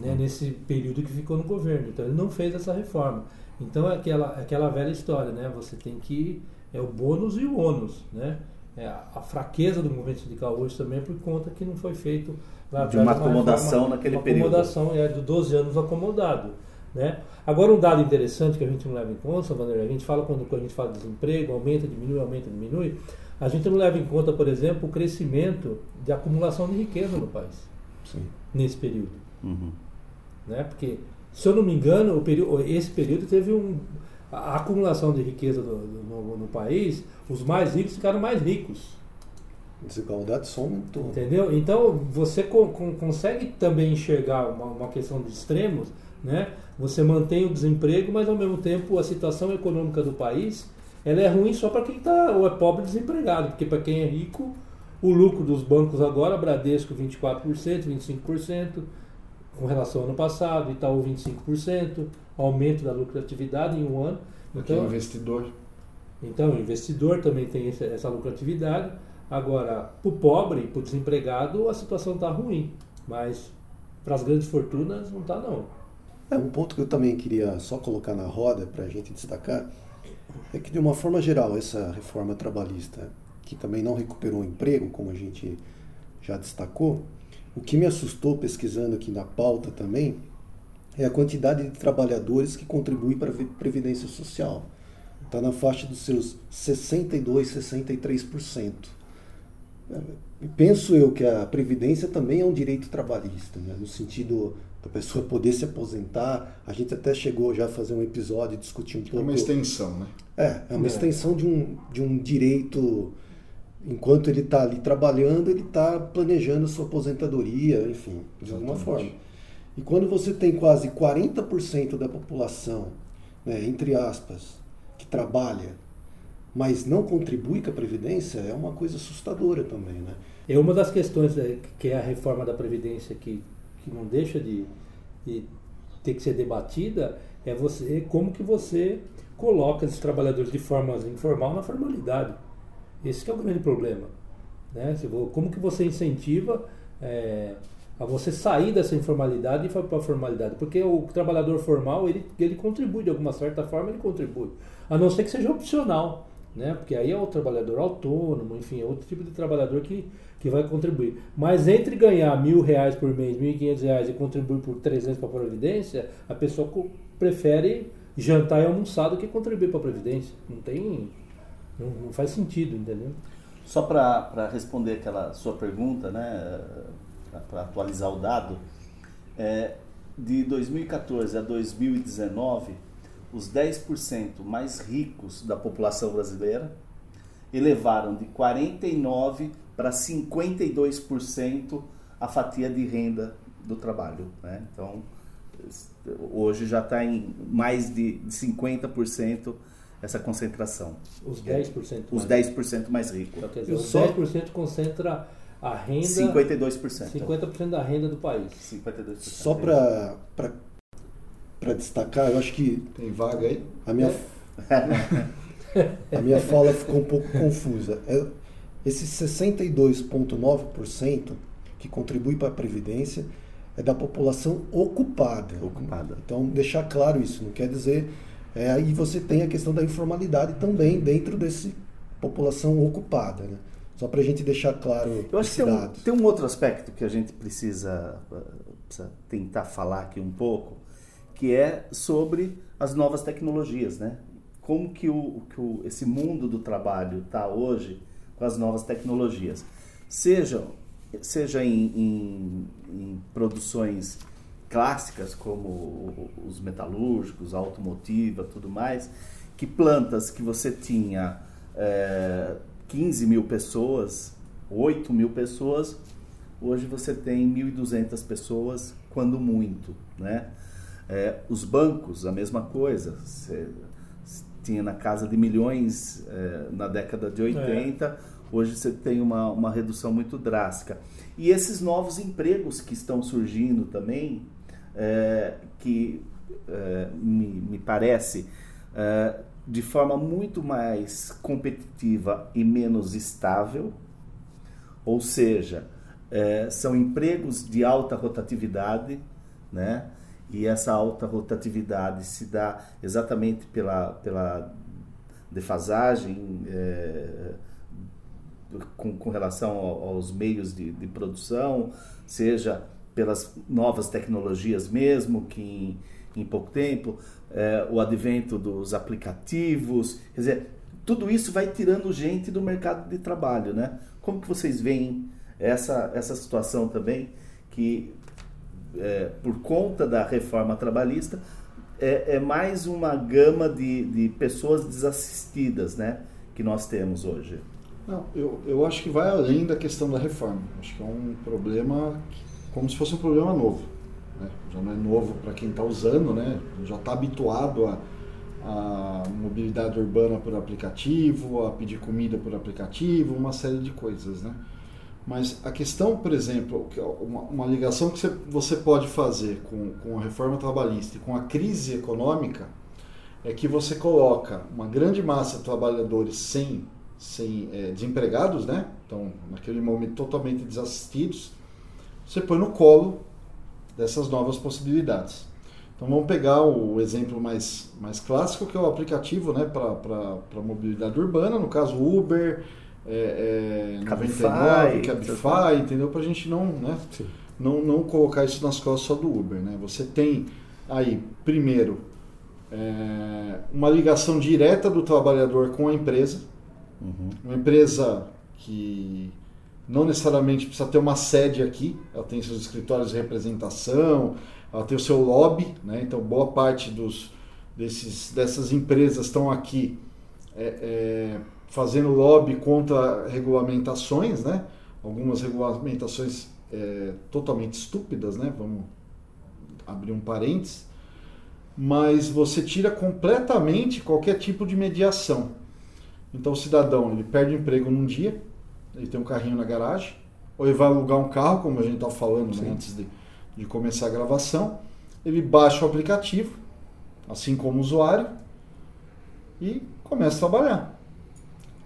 né, nesse período que ficou no governo. Então ele não fez essa reforma. Então é aquela, aquela velha história, né? Você tem que é o bônus e o ônus, né? É, a fraqueza do movimento sindical hoje também é por conta que não foi feito lá de uma acomodação reforma, naquele uma período. Acomodação é de 12 anos acomodado, né? Agora um dado interessante que a gente não leva em conta, Vanderlei, a gente fala quando, quando a gente fala de desemprego, aumenta, diminui, aumenta, diminui, a gente não leva em conta, por exemplo, o crescimento de acumulação de riqueza no país Sim. nesse período. Uhum. Né? Porque, se eu não me engano, período, esse período teve um, a acumulação de riqueza do, do, no, no, país, os mais ricos ficaram mais ricos. Desigualdade só aumentou. Entendeu? Então, você co com, consegue também enxergar uma, uma questão de extremos, né? Você mantém o desemprego, mas ao mesmo tempo a situação econômica do país ela é ruim só para quem tá, ou é pobre desempregado, porque para quem é rico, o lucro dos bancos agora, Bradesco 24%, 25%, com relação ao ano passado, Itaú 25%, aumento da lucratividade em um ano. Porque Então- o investidor. Então, o investidor também tem essa, essa lucratividade. Agora, para o pobre, para o desempregado, a situação está ruim. Mas para as grandes fortunas, não está não. É, um ponto que eu também queria só colocar na roda para a gente destacar é que, de uma forma geral, essa reforma trabalhista, que também não recuperou o emprego, como a gente já destacou, o que me assustou pesquisando aqui na pauta também é a quantidade de trabalhadores que contribuem para a Previdência Social. Está na faixa dos seus 62, 63%. É, penso eu que a Previdência também é um direito trabalhista, né? no sentido da pessoa poder se aposentar. A gente até chegou já a fazer um episódio discutindo um É pouco. uma extensão, né? É, é uma É. extensão de um, de um direito. Enquanto ele está ali trabalhando, ele está planejando sua aposentadoria, enfim, de alguma forma. E quando você tem quase 40% da população, né, entre aspas, que trabalha, mas não contribui com a Previdência, é uma coisa assustadora também, né? É uma das questões é, que é a reforma da Previdência que, que não deixa de, de ter que ser debatida é você como que você coloca esses trabalhadores de forma informal na formalidade. Esse é o grande problema. Né? Como que você incentiva é, a você sair dessa informalidade e para a formalidade? Porque o trabalhador formal, ele, ele contribui de alguma certa forma, ele contribui. A não ser que seja opcional, né? Porque aí é o trabalhador autônomo, enfim, é outro tipo de trabalhador que, que vai contribuir. Mas entre ganhar mil reais por mês, mil e quinhentos reais e contribuir por 300 para a Previdência, a pessoa prefere jantar e almoçar do que contribuir para a Previdência. Não tem... Não, não faz sentido, entendeu? Só para responder aquela sua pergunta, né, para atualizar o dado, é, de 2014 a 2019, os 10% mais ricos da população brasileira elevaram de 49% para 52% a fatia de renda do trabalho. Né? Então, hoje já está em mais de 50% essa concentração. Os 10% Os mais. 10% mais ricos. Então, quer dizer, os só- 10% concentra a renda... 52%. 50% da renda do país. 52%. Só para destacar, eu acho que Tem vaga aí? A minha, a minha fala ficou um pouco confusa. É, Esse 62,9% que contribui para a Previdência é da população ocupada. Ocupada. Então, deixar claro isso, não quer dizer. É, aí você tem a questão da informalidade também dentro desse população ocupada. Né? Só para a gente deixar claro Eu acho que tem um, tem um outro aspecto que a gente precisa, uh, precisa tentar falar aqui um pouco, que é sobre as novas tecnologias, né? Como que, o, que o, esse mundo do trabalho está hoje com as novas tecnologias. Seja, seja em, em, em produções clássicas como os metalúrgicos, a automotiva, tudo mais, que plantas que você tinha é, 15 mil pessoas, 8 mil pessoas, hoje você tem 1.200 pessoas, quando muito, né? É, os bancos, a mesma coisa. Você tinha na casa de milhões é, na década de 80, hoje você tem uma, uma redução muito drástica. E esses novos empregos que estão surgindo também, é, que é, me, me parece é, de forma muito mais competitiva e menos estável, ou seja, é, são empregos de alta rotatividade, né? E essa alta rotatividade se dá exatamente pela, pela defasagem é, com, com relação ao- aos meios de, de produção, seja pelas novas tecnologias mesmo, que em, em pouco tempo, é, o advento dos aplicativos, quer dizer, tudo isso vai tirando gente do mercado de trabalho, né? Como que vocês veem essa, essa situação também, que é, por conta da reforma trabalhista, é, é mais uma gama de, de pessoas desassistidas, né? Que nós temos hoje. Não, eu, eu acho que vai além da questão da reforma. Acho que é um problema que- como se fosse um problema novo. né? Já não é novo para quem está usando, né? já está habituado a, a mobilidade urbana por aplicativo, a pedir comida por aplicativo, uma série de coisas. Né? Mas a questão, por exemplo, é uma, uma ligação que você pode fazer com, com a reforma trabalhista e com a crise econômica é que você coloca uma grande massa de trabalhadores sem, sem é, desempregados, né? Então, naquele momento totalmente desassistidos, você põe no colo dessas novas possibilidades. Então vamos pegar o exemplo mais, mais clássico, que é o aplicativo né, para mobilidade urbana, no caso Uber, é, é, Cabify, Cabify, entendeu? Para a gente não, né, não, não colocar isso nas costas só do Uber. Né? Você tem aí, primeiro, é, uma ligação direta do trabalhador com a empresa, uhum. uma empresa que não necessariamente precisa ter uma sede aqui, ela tem seus escritórios de representação, ela tem o seu lobby, né? então boa parte dos, desses, dessas empresas estão aqui é, é, fazendo lobby contra regulamentações, né? algumas regulamentações é, totalmente estúpidas, né? vamos abrir um parênteses, mas você tira completamente qualquer tipo de mediação. Então o cidadão ele perde emprego num dia, ele tem um carrinho na garagem, ou ele vai alugar um carro, como a gente estava falando né, antes de, de começar a gravação, ele baixa o aplicativo, assim como o usuário, e começa a trabalhar.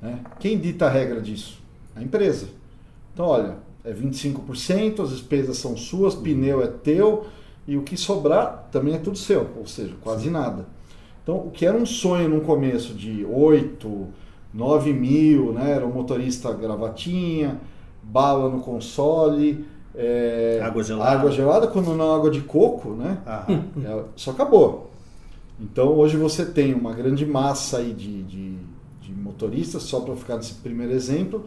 Né? Quem dita a regra disso? A empresa. Então, olha, é 25%, as despesas são suas, uhum. pneu é teu, e o que sobrar também é tudo seu, ou seja, quase nada. Então, o que era um sonho no começo de 8, 9 mil, né? Era um motorista gravatinha, bala no console, é, água gelada. Água gelada, quando não água de coco, né? É, só acabou. Então hoje você tem uma grande massa aí de, de, de motoristas, só para ficar nesse primeiro exemplo,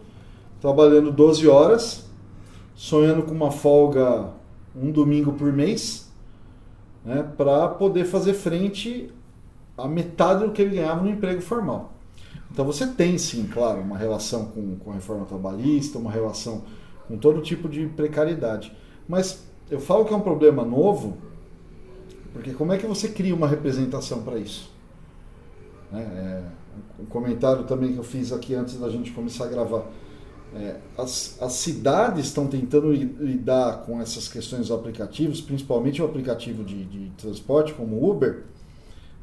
trabalhando 12 horas, sonhando com uma folga um domingo por mês, né, para poder fazer frente a metade do que ele ganhava no emprego formal. Então você tem sim, claro, uma relação com, com a reforma trabalhista, uma relação com todo tipo de precariedade. Mas eu falo que é um problema novo, porque como é que você cria uma representação para isso? Né? É, um comentário também que eu fiz aqui antes da gente começar a gravar. É, as, as cidades estão tentando lidar com essas questões dos aplicativos, principalmente o aplicativo de, de transporte como o Uber,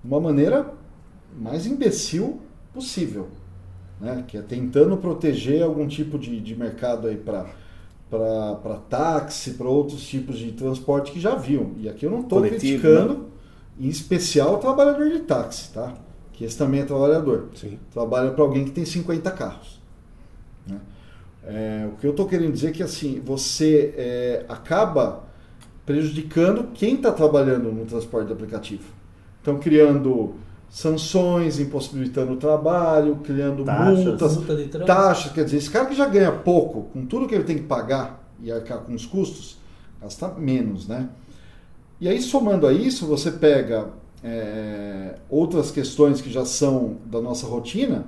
de uma maneira mais imbecil possível, né? que é tentando proteger algum tipo de, de mercado aí para para táxi, para outros tipos de transporte que já viam. E aqui eu não estou criticando, né? em especial o trabalhador de táxi, tá? Que esse também é trabalhador. Sim. Trabalha para alguém que tem 50 carros. Né? É, o que eu estou querendo dizer é que assim, você é, acaba prejudicando quem está trabalhando no transporte de aplicativo. Então, criando sanções, impossibilitando o trabalho, criando taxas, multas, multa taxas. Quer dizer, esse cara que já ganha pouco, com tudo que ele tem que pagar e arcar com os custos, gasta menos, né? E aí, somando a isso, você pega é, outras questões que já são da nossa rotina,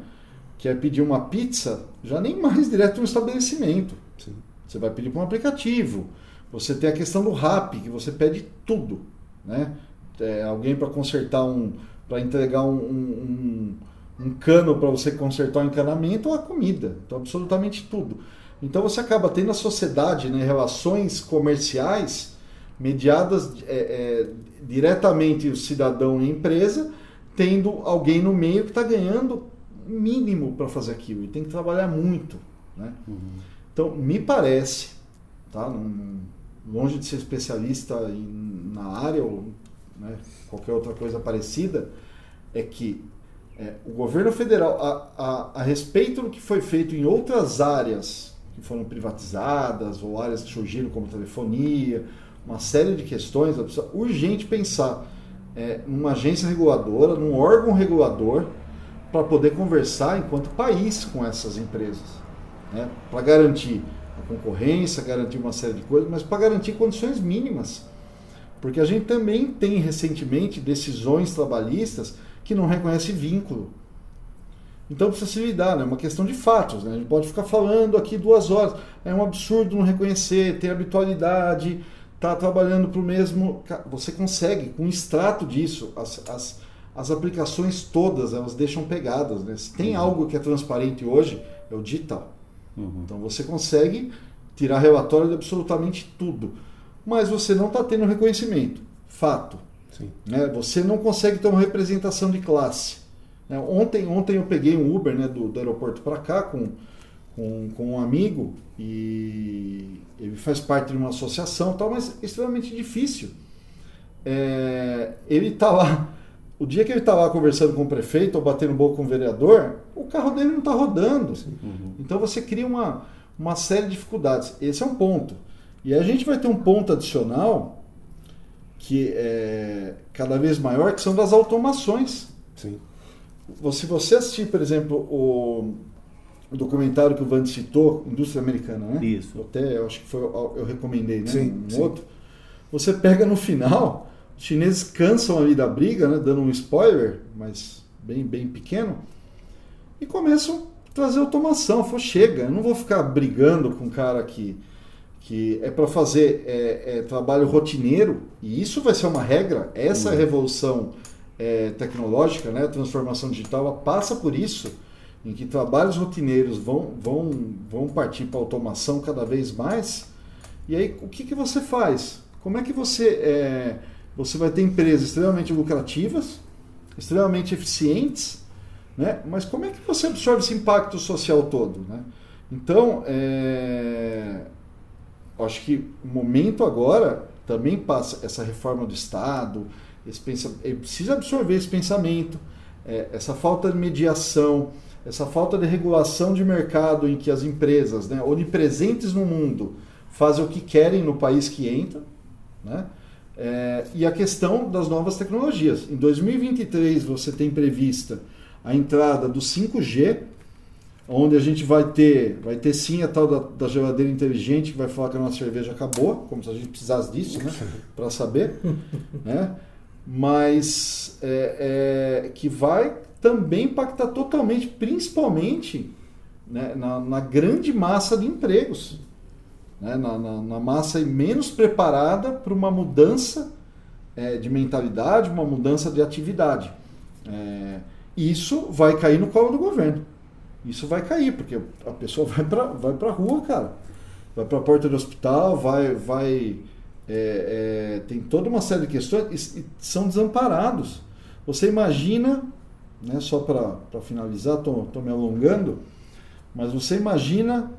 que é pedir uma pizza, já nem mais direto no estabelecimento. Sim. Você vai pedir para um aplicativo. Você tem a questão do RAP, que você pede tudo, né? É, alguém para consertar um, para entregar um, um, um cano para você consertar o encanamento ou a comida. Então, absolutamente tudo. Então, você acaba tendo a sociedade, né, relações comerciais mediadas é, é, diretamente o cidadão e a empresa, tendo alguém no meio que está ganhando mínimo para fazer aquilo e tem que trabalhar muito. Né? Uhum. Então, me parece, tá? longe de ser especialista em, na área ou né, qualquer outra coisa parecida, é que é, o governo federal, a, a, a, respeito do que foi feito em outras áreas que foram privatizadas ou áreas que surgiram como telefonia, uma série de questões, é urgente pensar é, numa agência reguladora, num órgão regulador, para poder conversar enquanto país com essas empresas, né? para garantir a concorrência, garantir uma série de coisas, mas para garantir condições mínimas. Porque a gente também tem recentemente decisões trabalhistas que não reconhece vínculo. Então precisa se lidar, né? é uma questão de fatos. Né? A gente pode ficar falando aqui duas horas. É um absurdo não reconhecer, ter habitualidade, tá trabalhando para o mesmo. Você consegue, com um extrato disso, as, as, as aplicações todas elas deixam pegadas. Né? Se tem uhum. algo que é transparente hoje, é o digital. Uhum. Então você consegue tirar relatório de absolutamente tudo. Mas você não está tendo reconhecimento. Fato. Né? Você não consegue ter uma representação de classe. Né? Ontem, ontem eu peguei um Uber né, do, do aeroporto para cá com, com, com um amigo e ele faz parte de uma associação, tal, mas é extremamente difícil. É, ele está lá, o dia que ele está lá conversando com o prefeito ou batendo boca com o vereador, o carro dele não está rodando. Uhum. Então você cria uma, uma série de dificuldades. Esse é um ponto. E a gente vai ter um ponto adicional que é cada vez maior, que são das automações. Sim. Se você assistir, por exemplo, o, o documentário que o Vande citou, Indústria Americana, né? Isso. Até, eu acho que foi, eu recomendei, né? Sim, um sim. outro. Você pega no final, os chineses cansam ali da briga, né? Dando um spoiler, mas bem, bem pequeno, e começam a trazer automação. Falou, chega, eu não vou ficar brigando com um cara que, que é para fazer é, é, trabalho rotineiro, e isso vai ser uma regra. Essa revolução é, tecnológica, né, transformação digital, passa por isso, em que trabalhos rotineiros vão, vão, vão partir para automação cada vez mais. E aí, o que, que você faz? Como é que você, é, você vai ter empresas extremamente lucrativas, extremamente eficientes, né? mas como é que você absorve esse impacto social todo? Né? Então, é, acho que o momento agora também passa essa reforma do Estado, esse ele precisa absorver esse pensamento, é, essa falta de mediação, essa falta de regulação de mercado em que as empresas, né, onipresentes no mundo, fazem o que querem no país que entra, né? É, e a questão das novas tecnologias. Em 2023 você tem prevista a entrada do 5G, onde a gente vai ter, vai ter sim a tal da, da geladeira inteligente que vai falar que a nossa cerveja acabou, como se a gente precisasse disso, né, para saber, né? Mas é, é, que vai também impactar totalmente, principalmente né, na, na grande massa de empregos, né, na, na, na massa menos preparada para uma mudança é, de mentalidade, uma mudança de atividade. É, isso vai cair no colo do governo. Isso vai cair, porque a pessoa vai para vai a rua, cara. Vai para a porta do hospital, vai. vai é, é, tem toda uma série de questões e, e são desamparados. Você imagina, né, só para finalizar, estou me alongando, mas você imagina,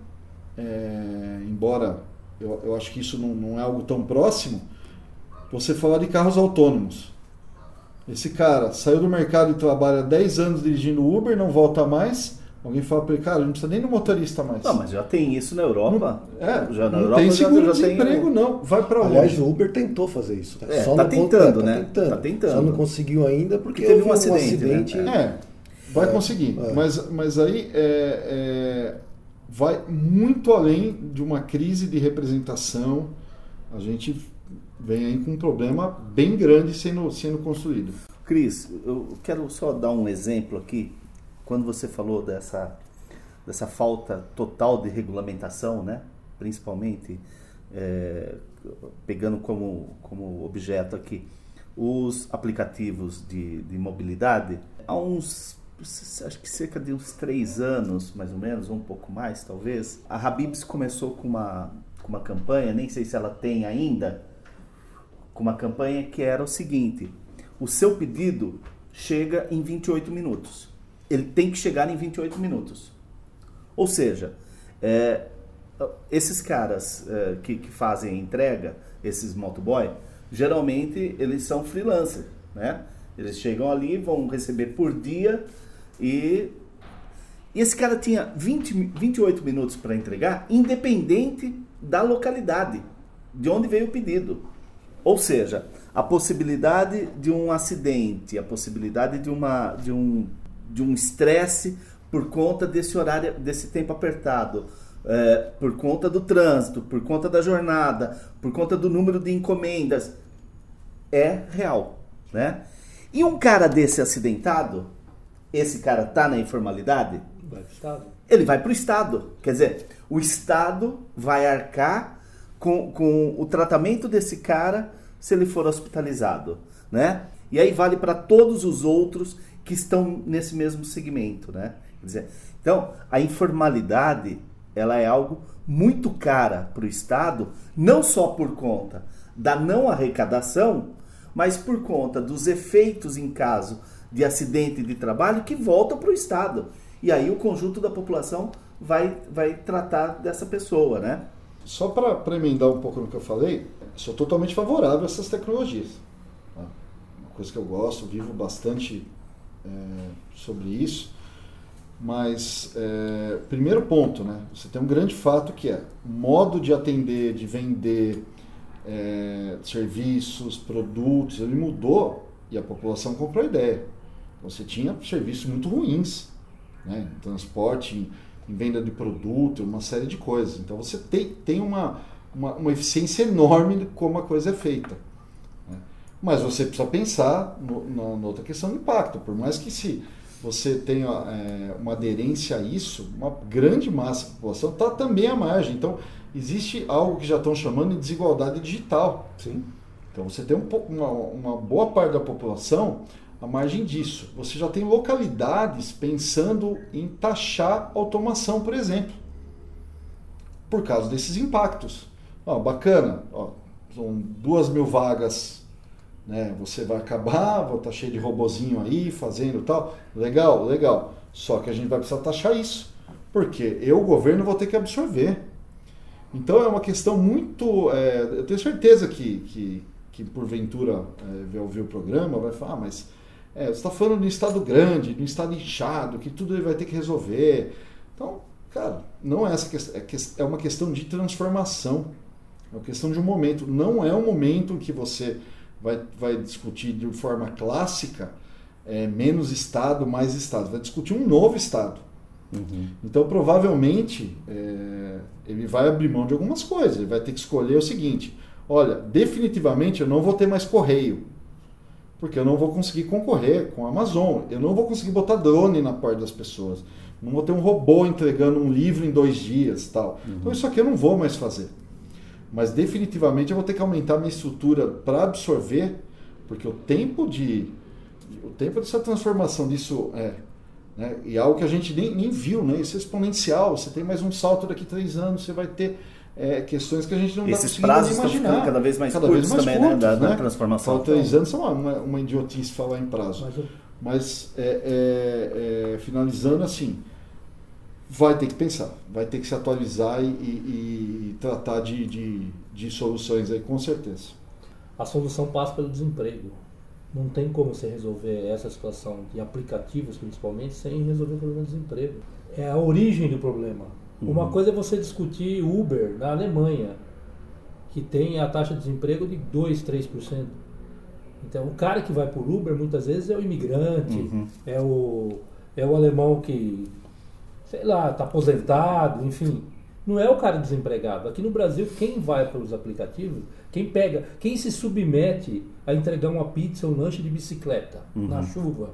é, embora eu, eu acho que isso não, não é algo tão próximo, você falar de carros autônomos. Esse cara saiu do mercado e trabalha 10 anos dirigindo Uber, não volta mais. Alguém fala para ele, cara, não precisa nem do motorista mais. Não, mas já tem isso na Europa. É, já na não Europa tem seguro já de tem emprego, não. Vai para onde? Aliás, o Uber tentou fazer isso. É, Só tá tentando, tá né? Tentando. Tá tentando. Só não conseguiu ainda porque Porque teve houve um acidente, né? É, vai É, conseguir. é. Mas, mas aí é, é, vai muito além de uma crise de representação. A gente vem aí com um problema bem grande sendo, sendo construído. Cris, eu quero só dar um exemplo aqui. Quando você falou dessa, dessa falta total de regulamentação, né? principalmente é, pegando como, como objeto aqui os aplicativos de, de mobilidade, há uns, acho que cerca de uns três anos, mais ou menos, ou um pouco mais talvez, a Habibs começou com uma, com uma campanha, nem sei se ela tem ainda, com uma campanha que era o seguinte: o seu pedido chega em 28 minutos. Ele tem que chegar em 28 minutos. Ou seja, é, esses caras é, que, que fazem entrega, esses motoboy, geralmente eles são freelancer, né? Eles chegam ali, vão receber por dia e e esse cara tinha 20, mi- 28 minutos para entregar, independente da localidade, de onde veio o pedido. Ou seja, a possibilidade de um acidente, a possibilidade de, uma, de um de um estresse por conta desse horário, desse tempo apertado, é, por conta do trânsito, por conta da jornada, por conta do número de encomendas, é real, né? E um cara desse acidentado, esse cara tá na informalidade, Vai pro Estado. ele vai para o Estado. Quer dizer, o Estado vai arcar com, com o tratamento desse cara se ele for hospitalizado, né? E aí vale para todos os outros que estão nesse mesmo segmento, né? Dizer, então, a informalidade, ela é algo muito cara para o Estado, não só por conta da não arrecadação, mas por conta dos efeitos em caso de acidente de trabalho que volta para o Estado. E aí o conjunto da população vai, vai tratar dessa pessoa, né? Só para emendar um pouco no que eu falei, sou totalmente favorável a essas tecnologias. Tá? Uma coisa que eu gosto, vivo bastante é, sobre isso. Mas, é, primeiro ponto, né? Você tem um grande fato que é modo de atender, de vender é, serviços, produtos, ele mudou e a população comprou a ideia. Você tinha serviços muito ruins, né? em transporte, em, venda de produto, uma série de coisas. Então você tem, tem uma, uma, uma eficiência enorme de como a coisa é feita. Mas você precisa pensar no, na outra questão do impacto. Por mais que se você tenha é, uma aderência a isso, uma grande massa da população está também à margem. Então, existe algo que já estão chamando de desigualdade digital. Sim. Então, você tem um, uma, uma boa parte da população à margem disso. Você já tem localidades pensando em taxar automação, por exemplo, por causa desses impactos. Ó, bacana, ó, são duas mil vagas né? Você vai acabar, vou estar tá cheio de robozinho aí, fazendo tal. Legal, legal. Só que a gente vai precisar taxar isso. Porque eu, governo, vou ter que absorver. Então é uma questão muito. É, eu tenho certeza que, que, que porventura é, vai ouvir o programa, vai falar, ah, mas é, você está falando de um estado grande, de um estado inchado, que tudo ele vai ter que resolver. Então, cara, não é essa questão. É, é uma questão de transformação. É uma questão de um momento. Não é um momento em que você vai, vai discutir de forma clássica é, menos Estado, mais Estado. Vai discutir um novo Estado. Uhum. Então, provavelmente, é, ele vai abrir mão de algumas coisas. Ele vai ter que escolher o seguinte: olha, definitivamente eu não vou ter mais correio, porque eu não vou conseguir concorrer com a Amazon. Eu não vou conseguir botar drone na porta das pessoas. Não vou ter um robô entregando um livro em dois dias, tal. Uhum. Então, isso aqui eu não vou mais fazer. Mas definitivamente eu vou ter que aumentar minha estrutura para absorver, porque o tempo de o tempo dessa transformação disso é né, e é algo que a gente nem, nem viu, né? Isso é exponencial. Você tem mais um salto daqui a três anos, você vai ter é, questões que a gente não Esses está prazos imaginar. Estão cada vez mais cada curtos vez mais também, né, curtos, né? Da, da transformação. Falta três anos é uma, uma, uma idiotice falar em prazo. Mas, Mas é, é, é, finalizando assim, vai ter que pensar, vai ter que se atualizar e, e, e tratar de, de, de, soluções aí, com certeza. A solução passa pelo desemprego. Não tem como você resolver essa situação de aplicativos, principalmente, sem resolver o problema do desemprego. É a origem do problema. Uhum. Uma coisa é você discutir Uber na Alemanha, que tem a taxa de desemprego de 2, 3%. Então, o cara que vai por Uber muitas vezes é o imigrante, uhum. é, o, é o alemão que sei lá, está aposentado, enfim. Não é o cara desempregado. Aqui no Brasil, quem vai para os aplicativos, quem pega, quem se submete a entregar uma pizza ou um lanche de bicicleta uhum. na chuva,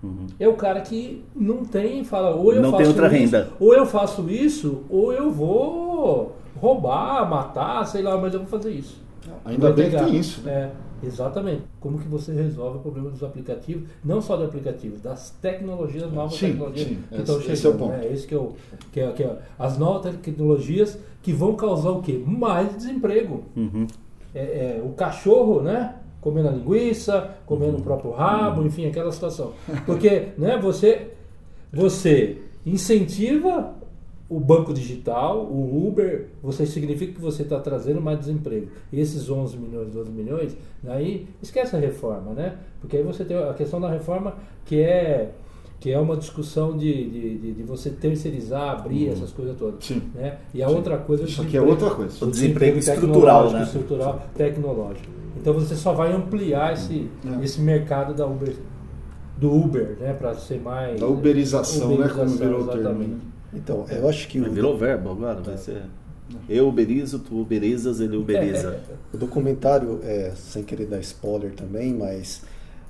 uhum. é o cara que não tem, fala, ou eu não faço isso, renda. ou eu faço isso, ou eu vou roubar, matar, sei lá, mas eu vou fazer isso. Ainda bem que tem isso. Né? É. Exatamente. Como que você resolve o problema dos aplicativos, não só dos aplicativos, das tecnologias, novas sim, tecnologias sim. que estão chegando. Esse é o ponto. Né? Esse que, é o, que, é, que é as novas tecnologias que vão causar o quê? Mais desemprego. Uhum. É, é, o cachorro, né? Comendo a linguiça, comendo uhum. o próprio rabo, uhum. enfim, aquela situação. Porque né, você, você incentiva o banco digital, o Uber, você significa que você está trazendo mais desemprego. E esses 11 milhões, 12 milhões, aí esquece a reforma, né? Porque aí você tem a questão da reforma que é que é uma discussão de, de, de você terceirizar, abrir uhum. essas coisas todas. Sim. Né? E a Sim. outra coisa... Isso aqui é outra coisa. O desemprego, desemprego estrutural, né? Estrutural, tecnológico. Então você só vai ampliar esse, é. esse mercado da Uber, do Uber, né? Para ser mais... Da uberização, uberização né? Como virou o termo. Então, eu acho que. Mas virou verbo agora, vai ser. Eu uberizo, tu uberizas, ele uberiza. o documentário, é, sem querer dar spoiler também, mas.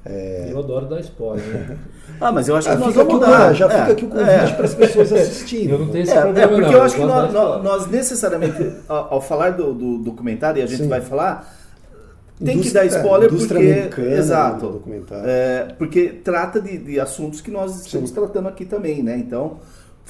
É... Eu adoro dar spoiler. Né? ah, mas eu acho que ah, nós vamos dar. Já é, fica aqui o convite é. para as pessoas assistirem. Eu não tenho esse é, problema. É porque não, eu acho que nós, nós, necessariamente, ao, ao, falar do, do, documentário, e a gente Sim. vai falar, tem indústria, que dar spoiler porque. Exato. Documentário. É, porque trata de, de assuntos que nós estamos Sim. tratando aqui também, né? Então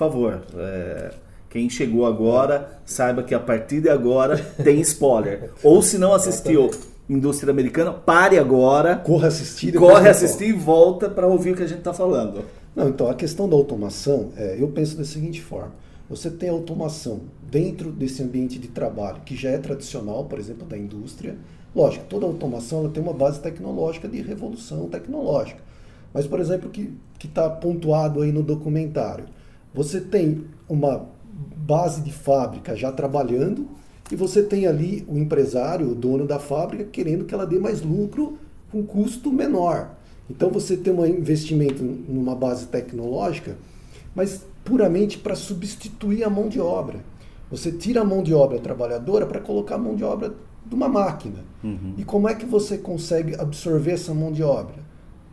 favor, é, quem chegou agora, saiba que a partir de agora tem spoiler. Ou se não assistiu indústria americana, pare agora, Corra assistir. corre assistir e volta para ouvir o que a gente está falando. Não, então a questão da automação, é, eu penso da seguinte forma: você tem automação dentro desse ambiente de trabalho que já é tradicional, por exemplo, da indústria. Lógico, toda automação ela tem uma base tecnológica de revolução tecnológica. Mas, por exemplo, o que está pontuado aí no documentário, você tem uma base de fábrica já trabalhando e você tem ali o empresário, o dono da fábrica, querendo que ela dê mais lucro com custo menor. Então você tem um investimento numa base tecnológica, mas puramente para substituir a mão de obra. Você tira a mão de obra trabalhadora para colocar a mão de obra de uma máquina. E como é que você consegue absorver essa mão de obra?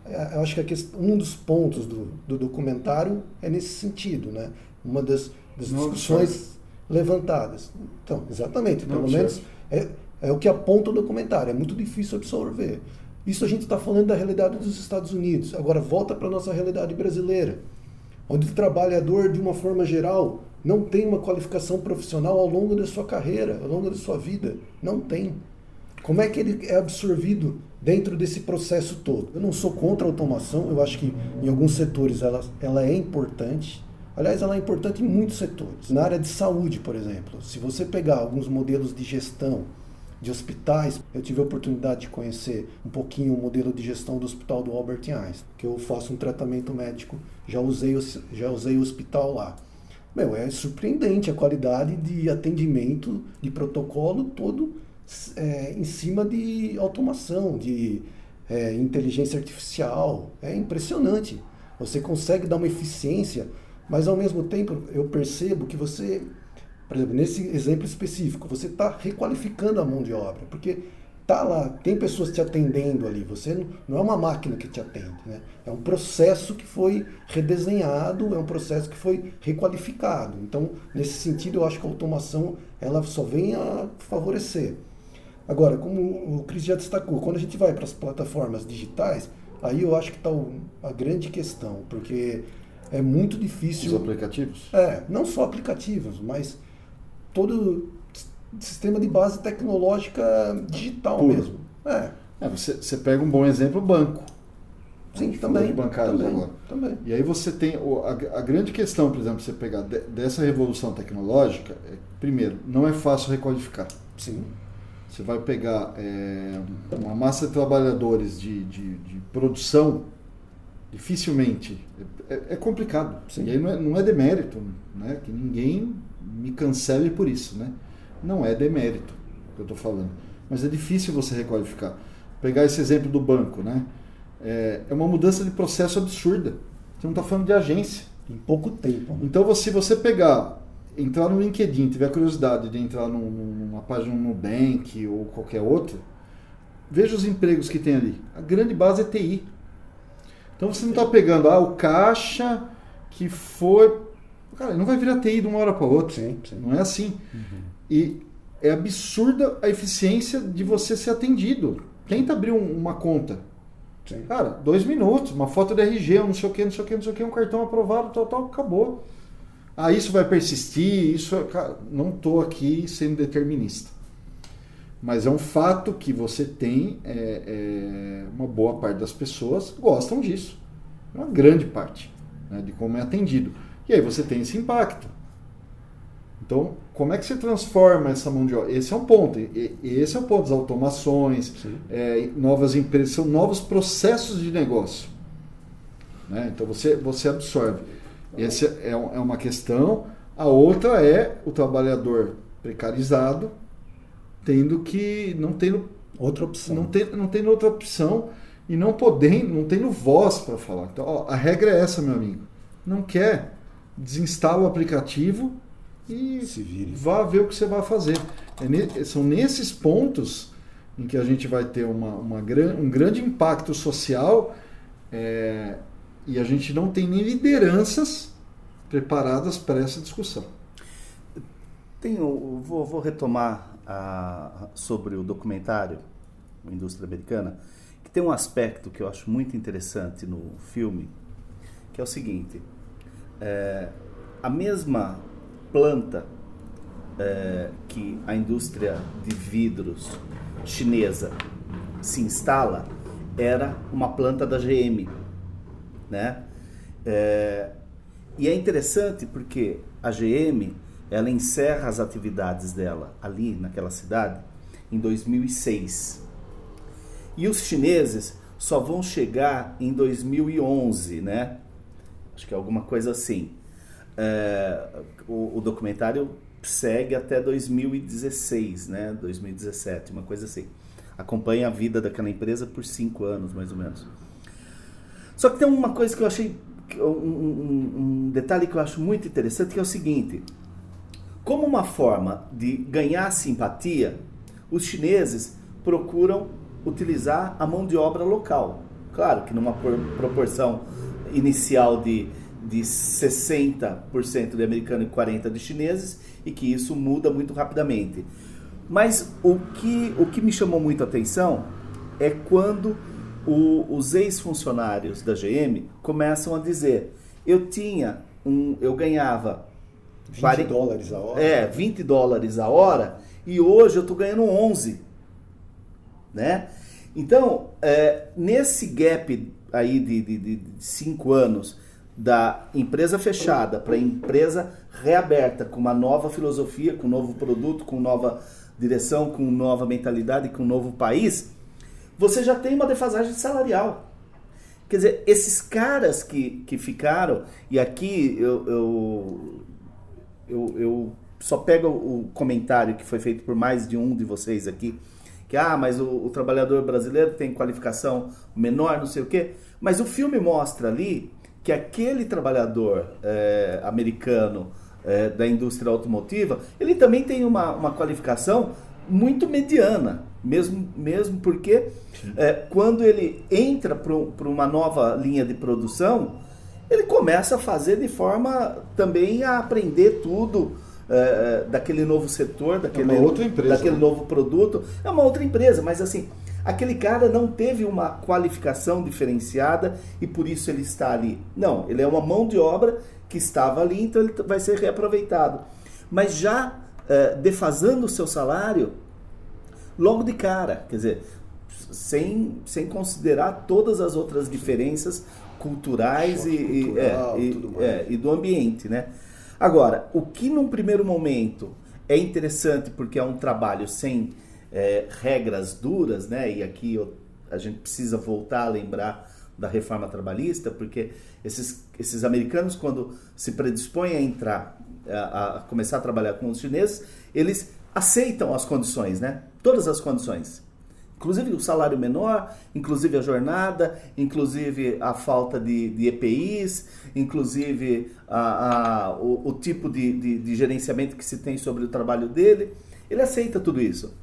É, Eu acho que questão- um dos pontos do, do documentário é nesse sentido, né? Uma das, das discussões levantadas. Então, exatamente, pelo menos é, é o que aponta o documentário. É muito difícil absorver. Isso a gente está falando da realidade dos Estados Unidos. Agora volta para a nossa realidade brasileira, onde o trabalhador, de uma forma geral, não tem uma qualificação profissional ao longo da sua carreira, ao longo da sua vida. Não tem. Como é que ele é absorvido dentro desse processo todo? Eu não sou contra a automação, eu acho que em alguns setores ela, ela é importante. Aliás, ela é importante em muitos setores. Na área de saúde, por exemplo, se você pegar alguns modelos de gestão de hospitais, eu tive a oportunidade de conhecer um pouquinho o modelo de gestão do hospital do Albert Einstein, que eu faço um tratamento médico, já usei, já usei o hospital lá. Meu, é surpreendente a qualidade de atendimento, de protocolo todo é, em cima de automação, de é, inteligência artificial. É impressionante. Você consegue dar uma eficiência, mas ao mesmo tempo eu percebo que você, por exemplo, nesse exemplo específico, você está requalificando a mão de obra, porque tá lá, tem pessoas te atendendo ali, você não, não é uma máquina que te atende, né? É um processo que foi redesenhado, é um processo que foi requalificado. Então, nesse sentido, eu acho que a automação ela só vem a favorecer. Agora, como o Cris já destacou, quando a gente vai para as plataformas digitais, aí eu acho que está a grande questão, porque é muito Os difícil. aplicativos? É, não só aplicativos, mas todo sistema de base tecnológica digital Puro. mesmo. É, É, você, você pega um bom exemplo, o banco. sim, Os também. bancários também, agora. também. E aí você tem a, a grande questão, por exemplo, você pegar de- dessa revolução tecnológica, é, primeiro, não é fácil requalificar. Sim. Você vai pegar é, uma massa de trabalhadores de, de, de produção, dificilmente. É, é complicado. Sim. E aí não é, não é demérito, né? Que ninguém me cancele por isso, né? Não é demérito que eu estou falando. Mas é difícil você requalificar. Pegar esse exemplo do banco, né? É, é uma mudança de processo absurda. Você não está falando de agência. Em pouco tempo. né? Então, se você pegar, entrar no LinkedIn, tiver curiosidade de entrar num- numa página no Nubank ou qualquer outra, veja os empregos que tem ali. A grande base é TI. Então, você não está pegando, ah, o caixa que foi... Cara, não vai virar TI de uma hora para outra. Sim, sim. Não é assim. E é absurda a eficiência de você ser atendido. Tenta abrir um- uma conta. Sim. Cara, dois minutos, uma foto de RG, um não sei o que, não sei o que, não sei o que, um cartão aprovado, tal, tal, acabou. Ah, isso vai persistir, isso. é- Cara, não estou aqui sendo determinista. Mas é um fato que você tem é, é, uma boa parte das pessoas gostam disso. Uma grande parte né, de como é atendido. E aí você tem esse impacto. Então, como é que você transforma essa mão de obra? Esse é um ponto. Esse é o ponto das automações, é, novas empresas, são novos processos de negócio. Né? Então você, você absorve. Essa é, é uma questão. A outra é o trabalhador precarizado tendo que. não tendo, Outra opção. não tendo, não tendo outra opção e não podendo, não tendo voz para falar. Então, ó, a regra é essa, meu amigo. Não quer, desinstala o aplicativo e Se vire. vá ver o que você vai fazer. É ne- são nesses pontos em que a gente vai ter uma, uma gran- um grande impacto social é, e a gente não tem nem lideranças preparadas para essa discussão. Tenho, vou, vou retomar a- sobre o documentário Indústria Americana, que tem um aspecto que eu acho muito interessante no filme, que é o seguinte: é, a mesma planta é, que a indústria de vidros chinesa se instala era uma planta da GM, né? É, e é interessante porque a GM ela encerra as atividades dela ali naquela cidade em 2006 e os chineses só vão chegar em 2011, né? Acho que é alguma coisa assim. É, o, o documentário segue até 2016, né? 2017, uma coisa assim. Acompanha a vida daquela empresa por cinco anos, mais ou menos. Só que tem uma coisa que eu achei, um, um, um detalhe que eu acho muito interessante, que é o seguinte: como uma forma de ganhar simpatia, os chineses procuram utilizar a mão de obra local. Claro que numa proporção inicial de de 60% de americano e 40% de chineses e que isso muda muito rapidamente. Mas o que, o que me chamou muito a atenção é quando o, os ex-funcionários da GM começam a dizer: eu tinha um, eu ganhava 20 40, dólares a hora. É, 20 dólares a hora e hoje eu estou ganhando 11, né? Então, é, nesse gap aí de, de, de cinco anos da empresa fechada para a empresa reaberta, com uma nova filosofia, com um novo produto, com nova direção, com nova mentalidade, com um novo país, você já tem uma defasagem salarial. Quer dizer, esses caras que, que ficaram, e aqui eu, eu, eu, eu só pego o comentário que foi feito por mais de um de vocês aqui, que ah, mas o, o trabalhador brasileiro tem qualificação menor, não sei o quê. Mas o filme mostra ali que aquele trabalhador é, americano é, da indústria automotiva, ele também tem uma, uma qualificação muito mediana, mesmo, mesmo porque é, quando ele entra para uma nova linha de produção, ele começa a fazer de forma também a aprender tudo é, daquele novo setor, daquele, é empresa, daquele né? novo produto. É uma outra empresa, mas assim, aquele cara não teve uma qualificação diferenciada e por isso ele está ali. Não, ele é uma mão de obra que estava ali, então ele vai ser reaproveitado. Mas já é, defasando o seu salário logo de cara, quer dizer, sem, sem considerar todas as outras diferenças culturais e, e, é, e, é, e do ambiente, né? Agora, o que num primeiro momento é interessante porque é um trabalho sem é, regras duras, né? E aqui eu, a gente precisa voltar a lembrar da reforma trabalhista, porque esses, esses americanos, quando se predispõem a entrar, a, a começar a trabalhar com os chineses, eles aceitam as condições, né? Todas as condições. Inclusive o salário menor, inclusive a jornada, inclusive a falta de, de EPIs, inclusive a, a, o, o, tipo de, de, de gerenciamento que se tem sobre o trabalho dele. Ele aceita tudo isso.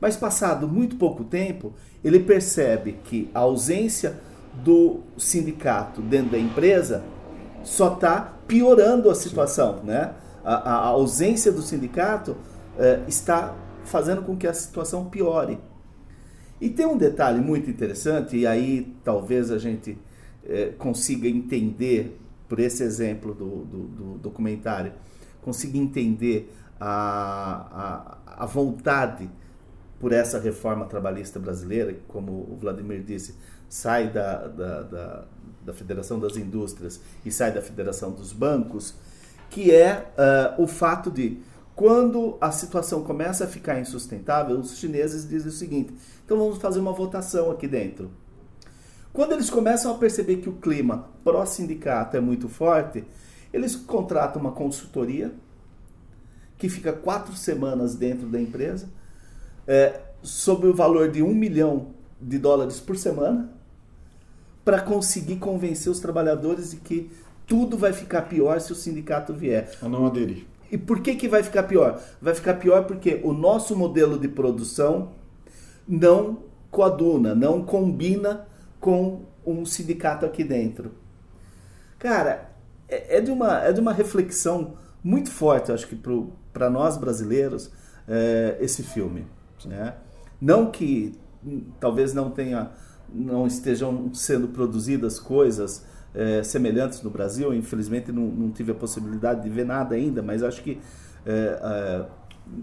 Mas passado muito pouco tempo, ele percebe que a ausência do sindicato dentro da empresa só está piorando a situação, né? A, a, ausência do sindicato é, está fazendo com que a situação piore. E tem um detalhe muito interessante, e aí talvez a gente é, consiga entender, por esse exemplo do, do, do documentário, consiga entender a, a, a vontade por essa reforma trabalhista brasileira, como o Vladimir disse, sai da, da, da, da Federação das Indústrias e sai da Federação dos Bancos, que é uh, o fato de, quando a situação começa a ficar insustentável, os chineses dizem o seguinte: então vamos fazer uma votação aqui dentro. Quando eles começam a perceber que o clima pró-sindicato é muito forte, eles contratam uma consultoria que fica quatro semanas dentro da empresa é, sobre o valor de um milhão de dólares por semana para conseguir convencer os trabalhadores de que tudo vai ficar pior se o sindicato vier. A não aderir. E por que, que vai ficar pior? Vai ficar pior porque o nosso modelo de produção não coaduna, não combina com um sindicato aqui dentro. Cara, é, é de, uma, é de uma reflexão muito forte, acho que para nós brasileiros, é, esse filme. Né? Não que hum, talvez não tenha, não estejam sendo produzidas coisas é, semelhantes no Brasil. Infelizmente não, não, tive a possibilidade de ver nada ainda, mas acho que é, é,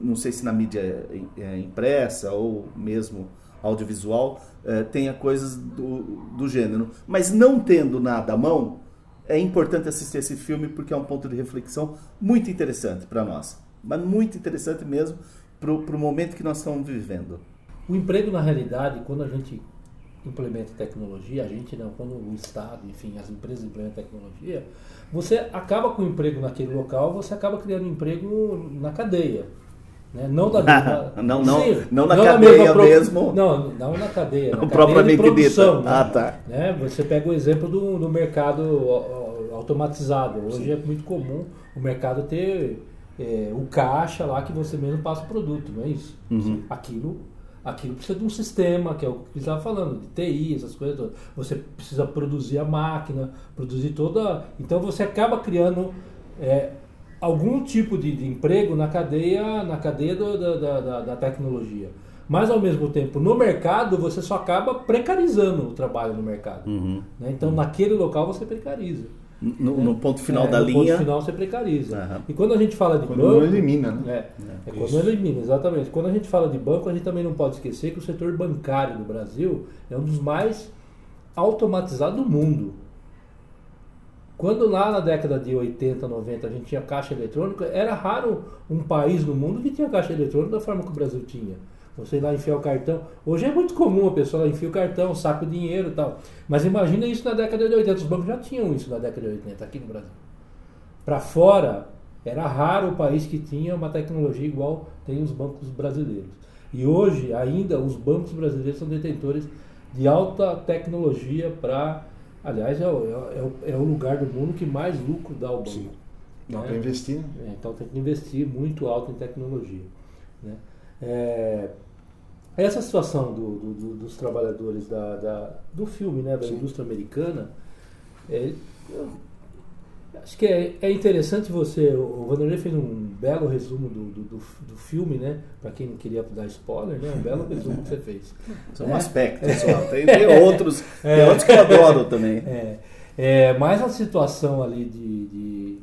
não sei se na mídia é, impressa ou mesmo audiovisual tenha coisas do, do gênero. Mas não tendo nada à mão, é importante assistir esse filme porque é um ponto de reflexão muito interessante para nós. Mas muito interessante mesmo para o momento que nós estamos vivendo. O emprego, na realidade, quando a gente implementa tecnologia, a gente não, quando o Estado, enfim, as empresas implementam tecnologia, você acaba com o emprego naquele local, você acaba criando emprego na cadeia. Né? Não da mesma, não, não, sim, não na não cadeia pro, mesmo. Não, não na cadeia. Na cadeia propriamente de produção. Né? Ah, tá. Né? Você pega o exemplo do, do mercado automatizado. Hoje sim. é muito comum o mercado ter é, o caixa lá que você mesmo passa o produto, não é isso? Uhum. Aquilo aquilo precisa de um sistema, que é o que você estava falando, de TI, essas coisas todas. Você precisa produzir a máquina, produzir toda. Então você acaba criando é, algum tipo de, de, emprego na cadeia, na cadeia do, da, da, da, tecnologia. Mas ao mesmo tempo, no mercado, você só acaba precarizando o trabalho no mercado. Uhum. Né? Então, uhum. naquele local, você precariza. No, no, ponto final é, da no linha. No ponto final você precariza. Uhum. E quando a gente fala de quando banco. Quando não elimina, né? É, é, é quando não elimina, exatamente. Quando a gente fala de banco, a gente também não pode esquecer que o setor bancário do Brasil é um dos mais automatizados do mundo. Quando lá na década de 80, 90 a gente tinha caixa eletrônica, era raro um país no mundo que tinha caixa eletrônica da forma que o Brasil tinha. Você ir lá enfiar o cartão. Hoje é muito comum a pessoa lá enfia o cartão, saca o dinheiro e tal. Mas imagina isso na década de 80. Os bancos já tinham isso na década de 80 aqui no Brasil. Para fora, era raro o país que tinha uma tecnologia igual tem os bancos brasileiros. E hoje, ainda, os bancos brasileiros são detentores de alta tecnologia para. Aliás, é o, é, o, é o, lugar do mundo que mais lucro dá ao banco. Sim. Dá né? para investir. Né? É, então tem que investir muito alto em tecnologia. Né? É, essa situação do, do, dos trabalhadores da, da, do filme, né, da Sim. indústria americana, é, acho que é, é, interessante você. O Vanderlei fez um belo resumo do, do, do filme, né? Para quem não queria dar spoiler, né? Um belo resumo que você fez. Isso é um aspecto, pessoal. Tem, tem outros, tem é. outros que eu adoro também. É, é, mas a situação ali de, de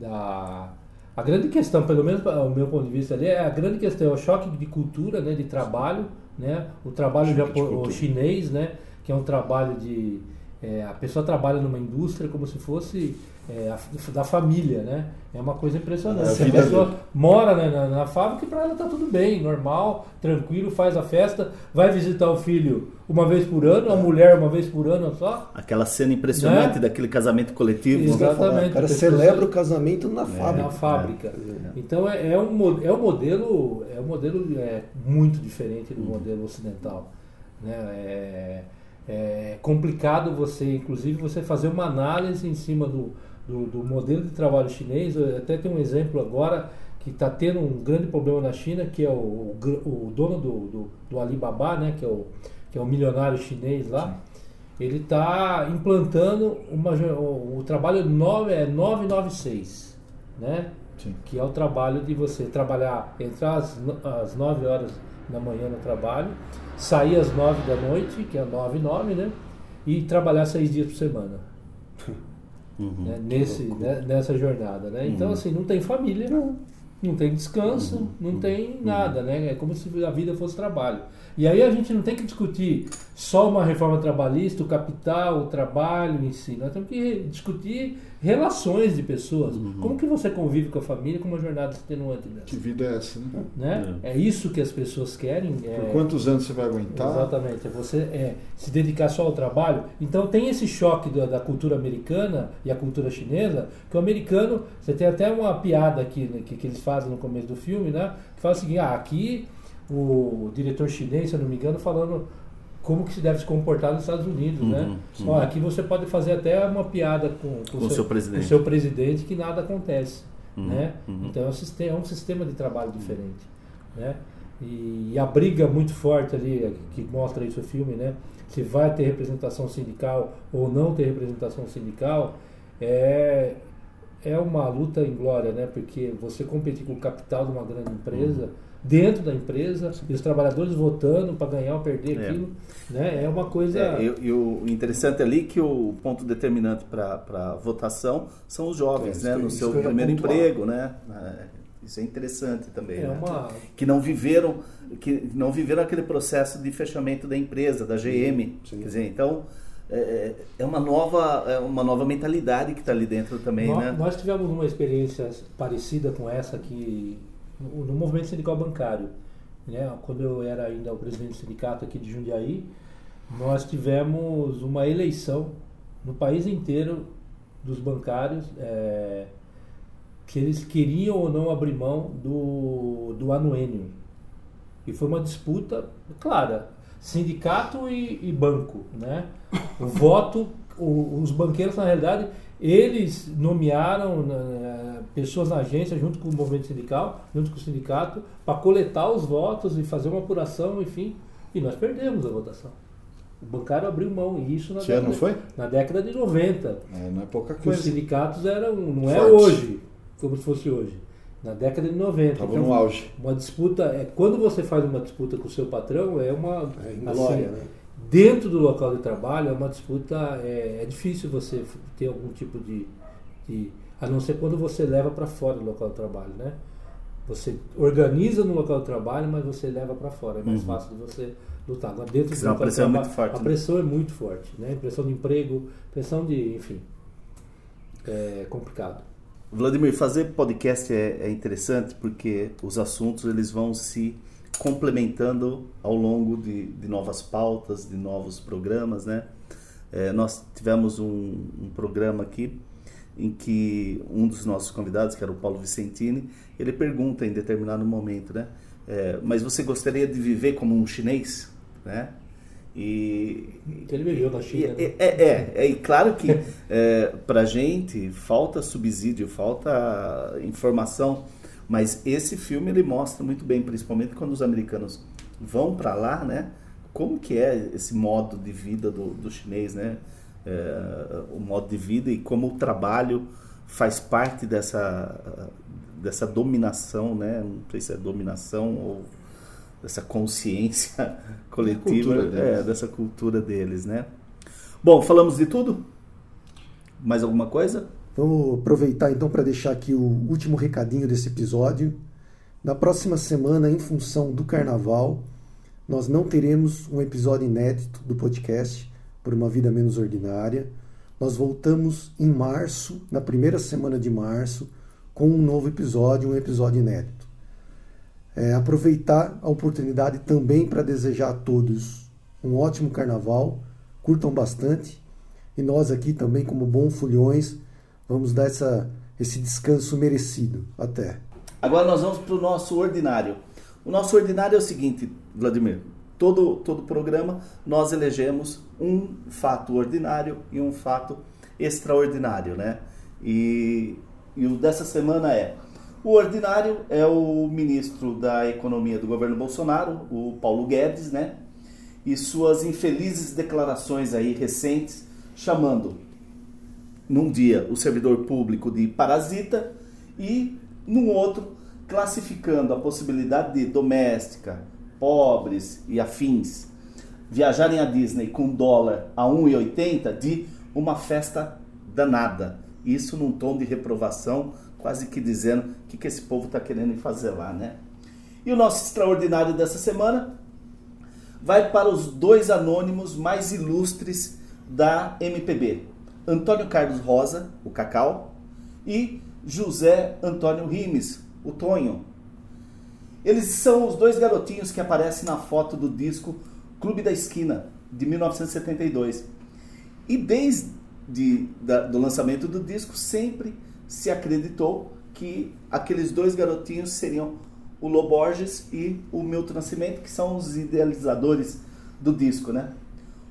da a grande questão, pelo menos o meu ponto de vista ali, é a grande questão é o choque de cultura, né, de trabalho, né, o trabalho japo, chinês, né, que é um trabalho de é, a pessoa trabalha numa indústria como se fosse é, a, da família, né? É uma coisa impressionante. É, a, a pessoa dele. mora né, na, na, fábrica e para ela tá tudo bem, normal, tranquilo, faz a festa, vai visitar o filho uma vez por ano, a mulher uma vez por ano só. Aquela cena impressionante né? daquele casamento coletivo. Exatamente. O cara celebra o casamento na fábrica. Na fábrica. É. Então é, é, um, é um modelo, é um modelo é, muito diferente do uhum. modelo ocidental. Né? É, é complicado você, inclusive, você fazer uma análise em cima do, do, do modelo de trabalho chinês. Eu até tem um exemplo agora que está tendo um grande problema na China, que é o, o, o dono do, do, do, Alibaba, né, que, é o, que é o milionário chinês lá. Sim. Ele está implantando uma, o, o trabalho 9, é 996, né? Sim. que é o trabalho de você trabalhar entre as, as 9 horas da manhã no trabalho, sair às 9 da noite, que é 9 e 9, né? E trabalhar seis dias por semana. Uhum, né? Nesse, né? nessa jornada, né? Então, uhum. assim, não tem família, não, não tem descanso, uhum. não tem uhum. nada, né? É como se a vida fosse trabalho. E aí a gente não tem que discutir só uma reforma trabalhista, o capital, o trabalho em si. Nós temos que discutir relações de pessoas. Uhum. Como que você convive com a família com uma jornada extenuante dessa? Que vida é essa, né? né? É. é isso que as pessoas querem. É... Por quantos anos você vai aguentar? Exatamente. É você é, se dedicar só ao trabalho. Então tem esse choque da, da, cultura americana e a cultura chinesa, que o americano, você tem até uma piada aqui né, que, que eles fazem no começo do filme, né? Que fala o seguinte, ah, aqui o diretor chinês, se eu não me engano, falando como que se deve se comportar nos Estados Unidos, uhum, né? Uhum. Ó, aqui você pode fazer até uma piada com, com, com o seu, presidente. Com seu presidente que nada acontece, uhum, né? Uhum. Então é um, sistema, é um sistema de trabalho diferente, né? E, e, a briga muito forte ali, que mostra isso o filme, né? Se vai ter representação sindical ou não ter representação sindical, é, é uma luta em glória, né? Porque você competir com o capital de uma grande empresa dentro da empresa e os trabalhadores votando para ganhar ou perder é. aquilo, né? É uma coisa. É, e, e, o interessante ali é que o ponto determinante para a votação são os jovens, é, né? No seu primeiro emprego, né? É, Isso é interessante também. É né? uma- Que não viveram, que não viveram aquele processo de fechamento da empresa, da GM. Sim. Quer dizer, então é, é uma nova, é uma nova mentalidade que está ali dentro também, Nó- né? Nós tivemos uma experiência parecida com essa aqui no, no movimento sindical bancário. Né? Quando eu era ainda o presidente do sindicato aqui de Jundiaí, nós tivemos uma eleição no país inteiro dos bancários é, que eles queriam ou não abrir mão do, do anuênio. E foi uma disputa clara, sindicato e, e banco, né? O voto, o- os banqueiros na realidade, eles nomearam né, pessoas na agência junto com o movimento sindical, junto com o sindicato, para coletar os votos e fazer uma apuração, enfim, e nós perdemos a votação. O bancário abriu mão e isso na, Que década, foi? na década de 90. É, não é pouca Que os coisa. sindicatos eram, não é Forte. hoje, como se fosse hoje. Na década de 90. Tava Então, no auge. Uma disputa, é, quando você faz uma disputa com o seu patrão, é uma. É, assim, glória, né? Dentro do local de trabalho, é uma disputa. É, é difícil você ter algum tipo de, de. A não ser quando você leva para fora do local de trabalho, né? Você organiza no local de trabalho, mas você leva para fora. É mais Uhum. fácil de você lutar. Agora, dentro do local de pressão é trabalho, muito forte, A né? pressão é muito forte, né? Pressão de emprego, pressão de. Enfim. É complicado. Vladimir, fazer podcast é, é interessante porque os assuntos eles vão se complementando ao longo de, de novas pautas, de novos programas, né? É, nós tivemos um, um programa aqui em que um dos nossos convidados, que era o Paulo Vicentini, ele pergunta em determinado momento, né? é, mas você gostaria de viver como um chinês, né? E Que ele viveu na China. e- né? É, é, é, e claro que é, pra gente falta subsídio, falta informação, mas esse filme ele mostra muito bem, principalmente quando os americanos vão para lá, né? Como que é esse modo de vida do, do chinês, né? É, o modo de vida e como o trabalho faz parte dessa dessa dominação, né? Não sei se é dominação ou dessa consciência coletiva, cultura é, dessa cultura deles, né? Bom, falamos de tudo? Mais alguma coisa? Vamos aproveitar então para deixar aqui o último recadinho desse episódio. Na próxima semana, em função do carnaval, nós não teremos um episódio inédito do podcast Por uma Vida Menos Ordinária. Nós voltamos em março, na primeira semana de março, com um novo episódio, um episódio inédito. É, aproveitar a oportunidade também para desejar a todos um ótimo carnaval, curtam bastante e nós aqui também, como bons fulhões, vamos dar essa, esse descanso merecido. Até. Agora nós vamos para o nosso ordinário. O nosso ordinário é o seguinte, Vladimir. Todo, todo programa nós elegemos um fato ordinário e um fato extraordinário, né? E, e o dessa semana é o ordinário é o ministro da Economia do governo Bolsonaro, o Paulo Guedes, né? E suas infelizes declarações aí recentes chamando num dia o servidor público de parasita e num outro classificando a possibilidade de doméstica, pobres e afins viajarem à Disney com dólar a 1,80 de uma festa danada. Isso num tom de reprovação, quase que dizendo o que, que esse povo está querendo fazer lá, né? E o nosso extraordinário dessa semana vai para os dois anônimos mais ilustres da MPB. Antônio Carlos Rosa, o Cacau, e José Antônio Rimes, o Tonho. Eles são os dois garotinhos que aparecem na foto do disco Clube da Esquina, de 1972. E desde da, do lançamento do disco, sempre se acreditou que aqueles dois garotinhos seriam o Loborges e o Milton Nascimento, que são os idealizadores do disco, né?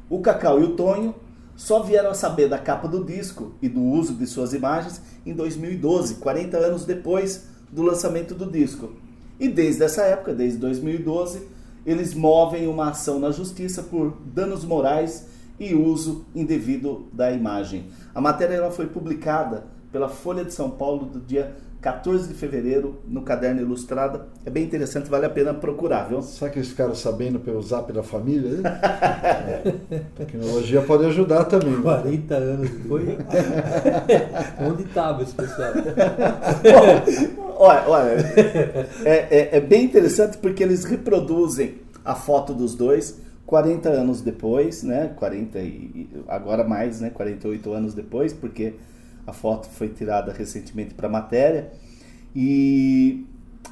O Cacau e o Tonho só vieram a saber da capa do disco e do uso de suas imagens em 2012, 40 anos depois do lançamento do disco. E desde essa época, desde 2012, eles movem uma ação na justiça por danos morais e uso indevido da imagem. A matéria ela foi publicada pela Folha de São Paulo do dia 14 de fevereiro, no Caderno Ilustrado. É bem interessante, vale a pena procurar, viu? Será que eles ficaram sabendo pelo zap da família? é. Tecnologia pode ajudar também. 40 anos depois. Onde estava esse pessoal? olha, olha é, é, é bem interessante porque eles reproduzem a foto dos dois 40 anos depois, né? 40 e agora mais, né? 48 anos depois, porque a foto foi tirada recentemente para a matéria. E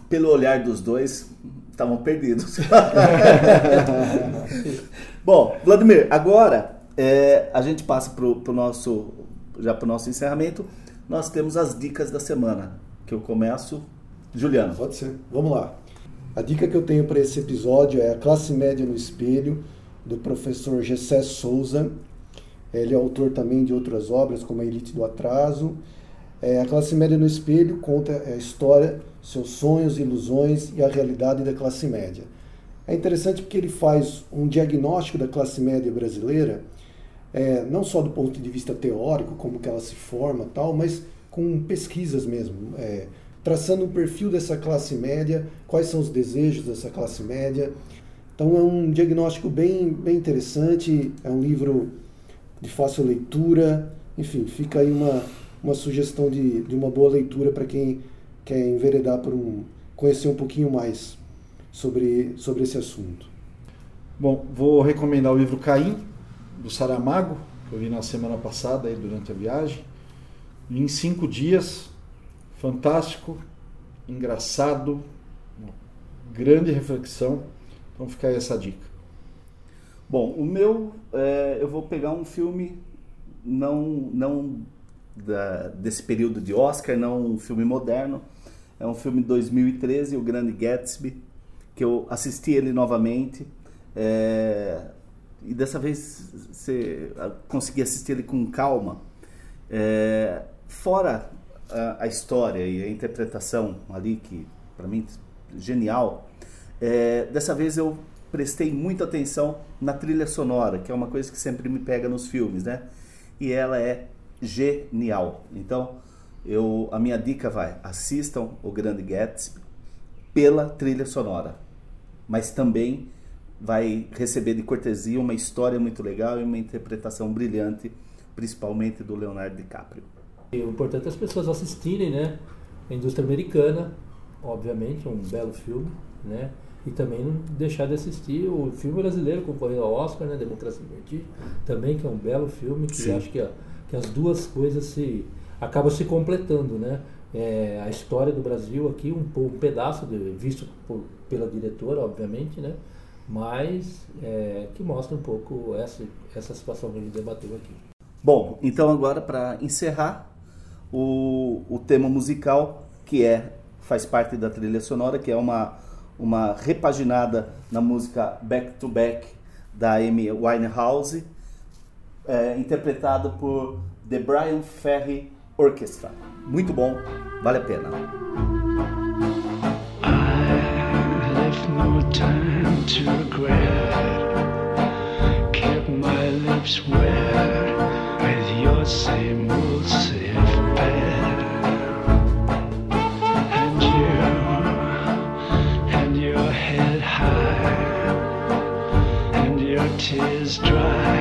pelo olhar dos dois, estavam perdidos. Bom, Vladimir, agora é, a gente passa para o nosso já para o nosso encerramento. Nós temos as dicas da semana, que eu começo. Juliano. Pode ser. Vamos lá. A dica que eu tenho para esse episódio é A Classe Média no Espelho, do professor Gessé Souza. Ele é autor também de outras obras, como A Elite do Atraso. É, a Classe Média no Espelho conta a história, seus sonhos, ilusões e a realidade da classe média. É interessante porque ele faz um diagnóstico da classe média brasileira, é, não só do ponto de vista teórico, como que ela se forma tal, mas com pesquisas mesmo. É, traçando um perfil dessa classe média, quais são os desejos dessa classe média. Então é um diagnóstico bem, bem interessante, é um livro de fácil leitura, enfim, fica aí uma, uma sugestão de, de uma boa leitura para quem quer enveredar por um, conhecer um pouquinho mais sobre, sobre esse assunto. Bom, vou recomendar o livro Caim, do Saramago, que eu li na semana passada aí durante a viagem. Em cinco dias, fantástico, engraçado, grande reflexão. Então fica aí essa dica. Bom, o meu, é, eu vou pegar um filme não, não da, desse período de Oscar, não um filme moderno. É um filme de 2013, O Grande Gatsby, que eu assisti ele novamente. É, e dessa vez você consegui assistir ele com calma. É, fora a, a, história e a interpretação ali, que para mim genial, é, dessa vez eu prestei muita atenção na trilha sonora, que é uma coisa que sempre me pega nos filmes, né? E ela é genial. Então, eu, a minha dica vai: assistam o Grande Gatsby pela trilha sonora, mas também vai receber de cortesia uma história muito legal e uma interpretação brilhante, principalmente do Leonardo DiCaprio. O importante é as pessoas assistirem, né? A indústria americana, obviamente, é um belo filme, né? E também não deixar de assistir o filme brasileiro concorrendo ao Oscar, né? Democracia em Vertigem, também que é um belo filme que Sim. acho que, que as duas coisas se acabam se completando, né? É, a história do Brasil aqui, um, um pedaço de, visto por, pela diretora, obviamente, né? Mas é, que mostra um pouco essa, essa situação que a gente debateu aqui. Bom, então agora para encerrar, o, o tema musical, que é faz parte da trilha sonora, que é uma, uma repaginada na música Back to Back da Amy Winehouse, é, interpretado por The Brian Ferry Orchestra. Muito bom, vale a pena. is dry.